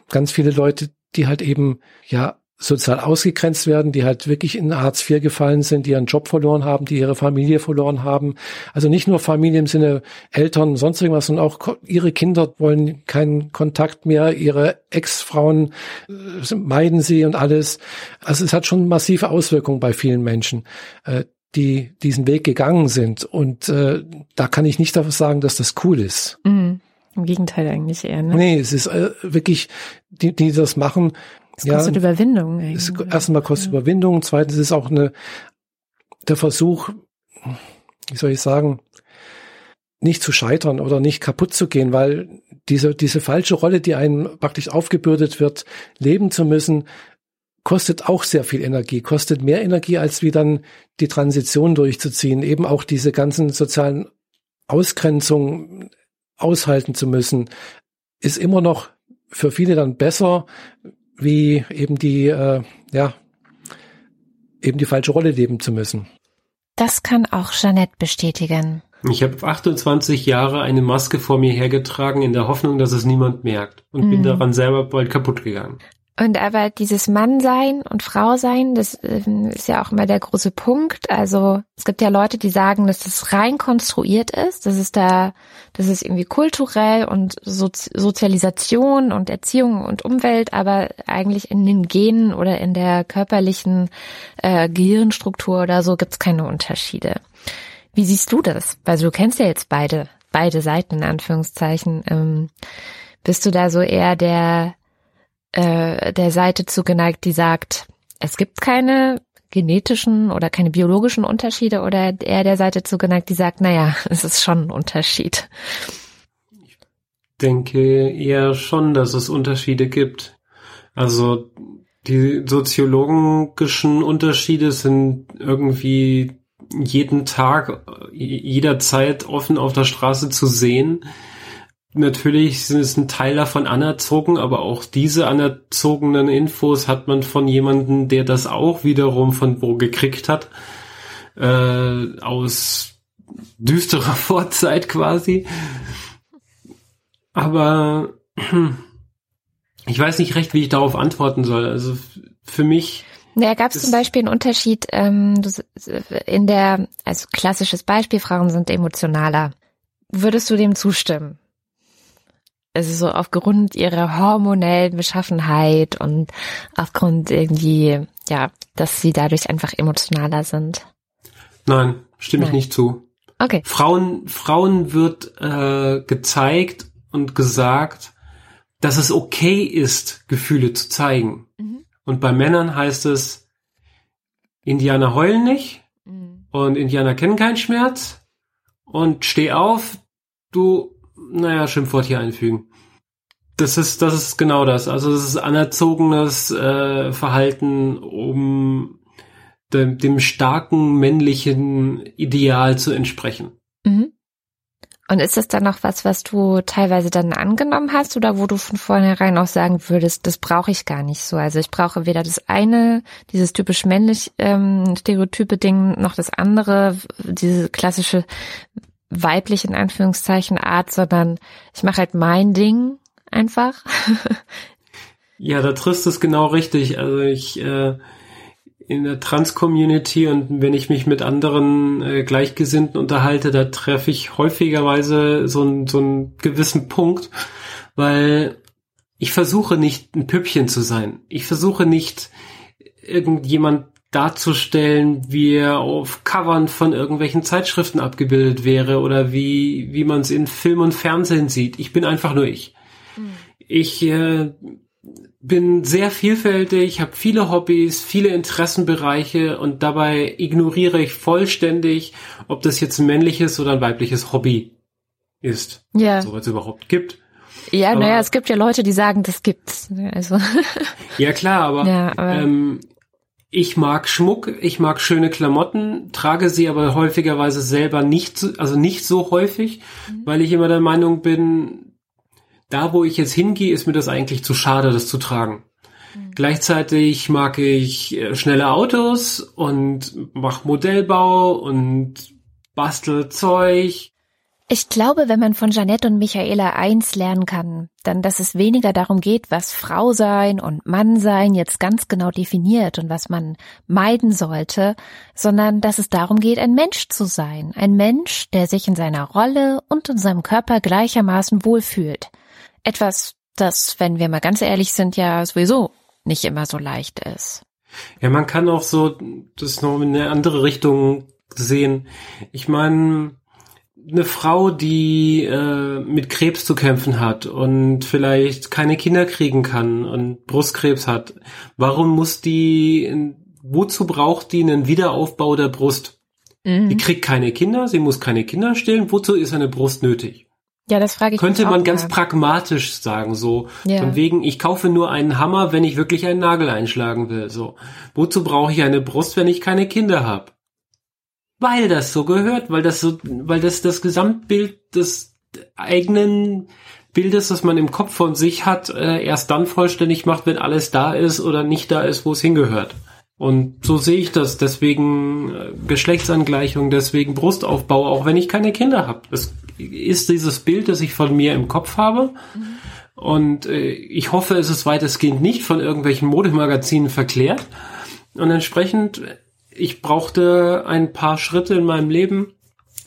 ganz viele Leute, die halt eben ja sozial ausgegrenzt werden, die halt wirklich in Hartz IV gefallen sind, die ihren Job verloren haben, die ihre Familie verloren haben. Also nicht nur Familie im Sinne Eltern, sonst irgendwas, sondern auch ihre Kinder wollen keinen Kontakt mehr, ihre Ex-Frauen äh, meiden sie und alles. Also es hat schon massive Auswirkungen bei vielen Menschen, äh, die diesen Weg gegangen sind. Und äh, da kann ich nicht dafür sagen, dass das cool ist. Mhm. Im Gegenteil eigentlich eher, ne? Nee, es ist äh, wirklich, die, die das machen, es kostet ja, Überwindung. Es erstmal kostet ja. Überwindung, zweitens ist auch eine, der Versuch, wie soll ich sagen, nicht zu scheitern oder nicht kaputt zu gehen, weil diese, diese falsche Rolle, die einem praktisch aufgebürdet wird, leben zu müssen, kostet auch sehr viel Energie, kostet mehr Energie, als wie dann die Transition durchzuziehen, eben auch diese ganzen sozialen Ausgrenzungen aushalten zu müssen, ist immer noch für viele dann besser, wie eben die, äh, ja, eben die falsche Rolle leben zu müssen. Das kann auch Jeanette bestätigen. Ich habe 28 Jahre eine Maske vor mir hergetragen in der Hoffnung, dass es niemand merkt und mhm. bin daran selber bald kaputt gegangen. Und aber dieses Mannsein und Frausein, das ähm, ist ja auch immer der große Punkt. Also es gibt ja Leute, die sagen, dass das rein konstruiert ist, dass es da, das ist irgendwie kulturell und Sozialisation und Erziehung und Umwelt, aber eigentlich in den Genen oder in der körperlichen äh, Gehirnstruktur oder so gibt's keine Unterschiede. Wie siehst du das? Weil du kennst ja jetzt beide, beide Seiten in Anführungszeichen. Ähm, bist du da so eher der äh, der Seite zugeneigt, die sagt, es gibt keine genetischen oder keine biologischen Unterschiede oder eher der Seite zugeneigt, die sagt, naja, *laughs* es ist schon ein Unterschied. Ich denke eher schon, dass es Unterschiede gibt. Also die soziologischen Unterschiede sind irgendwie jeden Tag, jederzeit offen auf der Straße zu sehen natürlich sind es ein Teil davon anerzogen, aber auch diese anerzogenen Infos hat man von jemandem, der das auch wiederum von wo gekriegt hat, äh, aus düsterer *laughs* Vorzeit quasi. Aber ich weiß nicht recht, wie ich darauf antworten soll. Also für mich. Ja, gab es zum Beispiel einen Unterschied ähm, in der, also klassisches Beispiel, Frauen sind emotionaler. Würdest du dem zustimmen? Also so aufgrund ihrer hormonellen Beschaffenheit und aufgrund irgendwie, ja, dass sie dadurch einfach emotionaler sind. Nein, stimme Nein. ich nicht zu. Okay. Frauen, Frauen wird äh, gezeigt und gesagt, dass es okay ist, Gefühle zu zeigen. Mhm. Und bei Männern heißt es, Indianer heulen nicht mhm. und Indianer kennen keinen Schmerz und steh auf, du, naja, Schimpfwort hier einfügen. Das ist, das ist genau das. Also das ist anerzogenes äh, Verhalten, um dem, dem starken männlichen Ideal zu entsprechen. Mhm. Und ist das dann noch was, was du teilweise dann angenommen hast oder wo du von vornherein auch sagen würdest, das brauche ich gar nicht so? Also ich brauche weder das eine, dieses typisch männlich ähm, stereotype Ding, noch das andere, diese klassische weibliche in Anführungszeichen Art, sondern ich mache halt mein Ding einfach. *laughs* ja, da triffst du es genau richtig. Also ich äh, in der Trans-Community und wenn ich mich mit anderen äh, Gleichgesinnten unterhalte, da treffe ich häufigerweise so, ein, so einen gewissen Punkt, weil ich versuche nicht ein Püppchen zu sein. Ich versuche nicht irgendjemand darzustellen, wie er auf Covern von irgendwelchen Zeitschriften abgebildet wäre oder wie, wie man es in Film und Fernsehen sieht. Ich bin einfach nur ich. Mhm. Ich äh, bin sehr vielfältig, habe viele Hobbys, viele Interessenbereiche und dabei ignoriere ich vollständig, ob das jetzt ein männliches oder ein weibliches Hobby ist. Ja. So was es überhaupt gibt. Ja, naja, es gibt ja Leute, die sagen, das gibt's. Also. Ja, klar, aber, *laughs* ja, aber ähm, ich mag Schmuck, ich mag schöne Klamotten, trage sie aber häufigerweise selber nicht, also nicht so häufig, mhm. weil ich immer der Meinung bin, da wo ich jetzt hingehe, ist mir das eigentlich zu schade, das zu tragen. Mhm. Gleichzeitig mag ich äh, schnelle Autos und mach Modellbau und bastel Zeug. Ich glaube, wenn man von Janette und Michaela eins lernen kann, dann, dass es weniger darum geht, was Frau sein und Mann sein jetzt ganz genau definiert und was man meiden sollte, sondern dass es darum geht, ein Mensch zu sein. Ein Mensch, der sich in seiner Rolle und in seinem Körper gleichermaßen wohlfühlt. Etwas, das, wenn wir mal ganz ehrlich sind, ja sowieso nicht immer so leicht ist. Ja, man kann auch so das noch in eine andere Richtung sehen. Ich meine, eine Frau, die äh, mit Krebs zu kämpfen hat und vielleicht keine Kinder kriegen kann und Brustkrebs hat, warum muss die, wozu braucht die einen Wiederaufbau der Brust? Mhm. Die kriegt keine Kinder, sie muss keine Kinder stillen, wozu ist eine Brust nötig? Ja, das frage ich Könnte man ganz pragmatisch sagen, so. Ja. Von wegen, ich kaufe nur einen Hammer, wenn ich wirklich einen Nagel einschlagen will, so. Wozu brauche ich eine Brust, wenn ich keine Kinder habe? Weil das so gehört, weil das so, weil das das Gesamtbild des eigenen Bildes, das man im Kopf von sich hat, äh, erst dann vollständig macht, wenn alles da ist oder nicht da ist, wo es hingehört. Und so sehe ich das. Deswegen äh, Geschlechtsangleichung, deswegen Brustaufbau, auch wenn ich keine Kinder habe. Es ist dieses Bild, das ich von mir im Kopf habe. Mhm. Und äh, ich hoffe, es ist weitestgehend nicht von irgendwelchen Modemagazinen verklärt. Und entsprechend, ich brauchte ein paar Schritte in meinem Leben,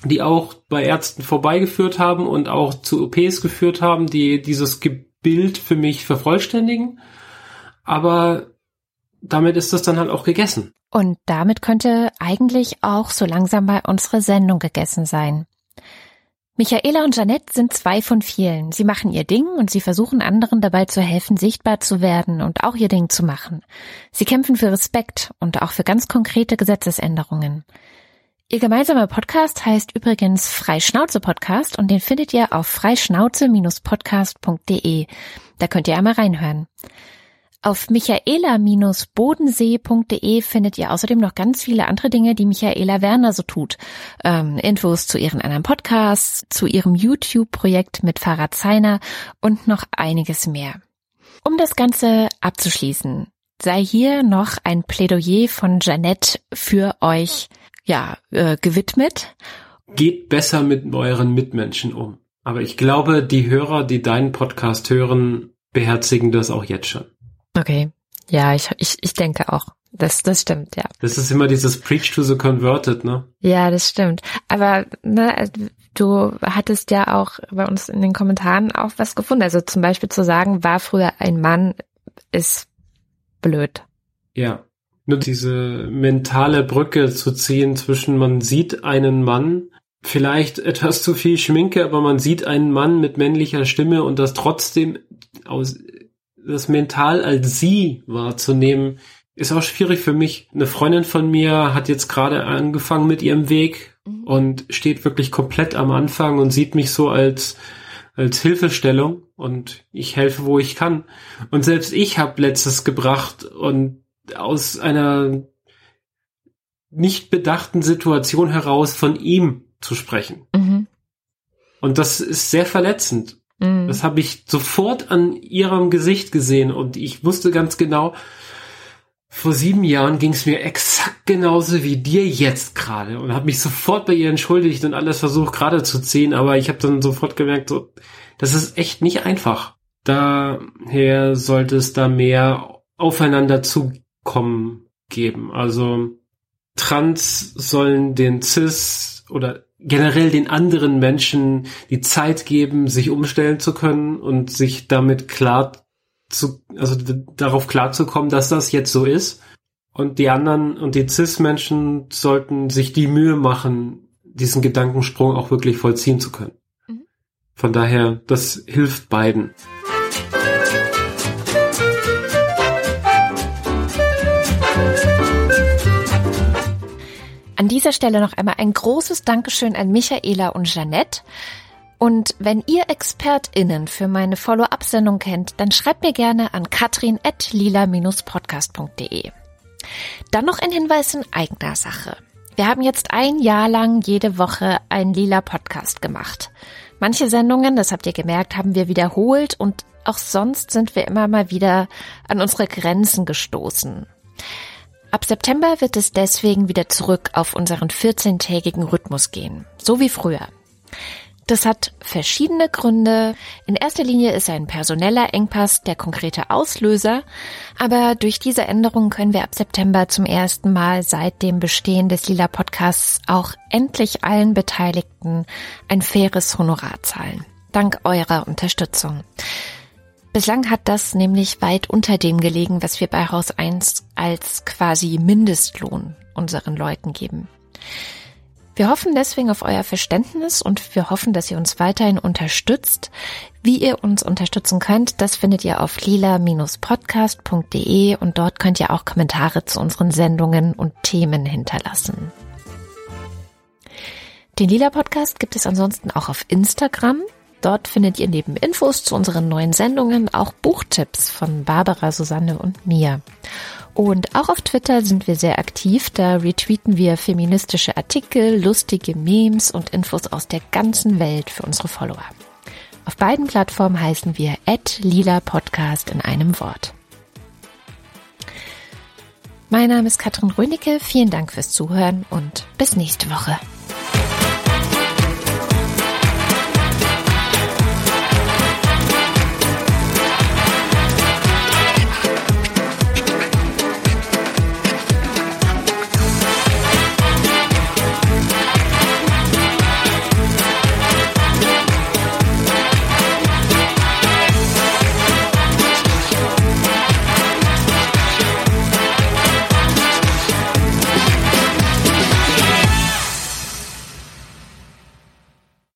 die auch bei Ärzten vorbeigeführt haben und auch zu OPs geführt haben, die dieses Bild für mich vervollständigen. Aber damit ist das dann halt auch gegessen. Und damit könnte eigentlich auch so langsam mal unsere Sendung gegessen sein. Michaela und Janette sind zwei von vielen. Sie machen ihr Ding und sie versuchen anderen dabei zu helfen, sichtbar zu werden und auch ihr Ding zu machen. Sie kämpfen für Respekt und auch für ganz konkrete Gesetzesänderungen. Ihr gemeinsamer Podcast heißt übrigens Freischnauze Podcast und den findet ihr auf freischnauze-podcast.de. Da könnt ihr einmal reinhören. Auf michaela-bodensee.de findet ihr außerdem noch ganz viele andere Dinge, die Michaela Werner so tut. Ähm, Infos zu ihren anderen Podcasts, zu ihrem YouTube-Projekt mit Fahrrad Zeiner und noch einiges mehr. Um das Ganze abzuschließen, sei hier noch ein Plädoyer von Janette für euch, ja, äh, gewidmet. Geht besser mit euren Mitmenschen um. Aber ich glaube, die Hörer, die deinen Podcast hören, beherzigen das auch jetzt schon. Okay. Ja, ich, ich, ich denke auch. Das, das stimmt, ja. Das ist immer dieses Preach to the Converted, ne? Ja, das stimmt. Aber ne, du hattest ja auch bei uns in den Kommentaren auch was gefunden. Also zum Beispiel zu sagen, war früher ein Mann, ist blöd. Ja. Nur diese mentale Brücke zu ziehen zwischen man sieht einen Mann, vielleicht etwas zu viel Schminke, aber man sieht einen Mann mit männlicher Stimme und das trotzdem aus das mental als sie wahrzunehmen, ist auch schwierig für mich. Eine Freundin von mir hat jetzt gerade angefangen mit ihrem Weg mhm. und steht wirklich komplett am Anfang und sieht mich so als als Hilfestellung und ich helfe, wo ich kann. Und selbst ich habe letztes gebracht und aus einer nicht bedachten Situation heraus von ihm zu sprechen. Mhm. Und das ist sehr verletzend. Mhm. Das habe ich sofort an ihrem Gesicht gesehen und ich wusste ganz genau, vor sieben Jahren ging es mir exakt genauso wie dir jetzt gerade und habe mich sofort bei ihr entschuldigt und alles versucht gerade zu ziehen, aber ich habe dann sofort gemerkt, so, das ist echt nicht einfach. Daher sollte es da mehr aufeinander zukommen geben. Also Trans sollen den Cis oder generell den anderen Menschen die Zeit geben, sich umstellen zu können und sich damit klar zu, also darauf klarzukommen, dass das jetzt so ist. Und die anderen und die CIS-Menschen sollten sich die Mühe machen, diesen Gedankensprung auch wirklich vollziehen zu können. Mhm. Von daher, das hilft beiden. An dieser Stelle noch einmal ein großes Dankeschön an Michaela und Jeanette. Und wenn ihr ExpertInnen für meine Follow-up-Sendung kennt, dann schreibt mir gerne an katrin.lila-podcast.de. Dann noch ein Hinweis in eigener Sache. Wir haben jetzt ein Jahr lang jede Woche einen lila Podcast gemacht. Manche Sendungen, das habt ihr gemerkt, haben wir wiederholt und auch sonst sind wir immer mal wieder an unsere Grenzen gestoßen. Ab September wird es deswegen wieder zurück auf unseren 14-tägigen Rhythmus gehen, so wie früher. Das hat verschiedene Gründe. In erster Linie ist ein personeller Engpass der konkrete Auslöser, aber durch diese Änderung können wir ab September zum ersten Mal seit dem Bestehen des Lila Podcasts auch endlich allen Beteiligten ein faires Honorar zahlen. Dank eurer Unterstützung. Bislang hat das nämlich weit unter dem gelegen, was wir bei Haus 1 als quasi Mindestlohn unseren Leuten geben. Wir hoffen deswegen auf euer Verständnis und wir hoffen, dass ihr uns weiterhin unterstützt. Wie ihr uns unterstützen könnt, das findet ihr auf lila-podcast.de und dort könnt ihr auch Kommentare zu unseren Sendungen und Themen hinterlassen. Den Lila Podcast gibt es ansonsten auch auf Instagram. Dort findet ihr neben Infos zu unseren neuen Sendungen auch Buchtipps von Barbara, Susanne und mir. Und auch auf Twitter sind wir sehr aktiv. Da retweeten wir feministische Artikel, lustige Memes und Infos aus der ganzen Welt für unsere Follower. Auf beiden Plattformen heißen wir lila Podcast in einem Wort. Mein Name ist Katrin Rönicke. Vielen Dank fürs Zuhören und bis nächste Woche.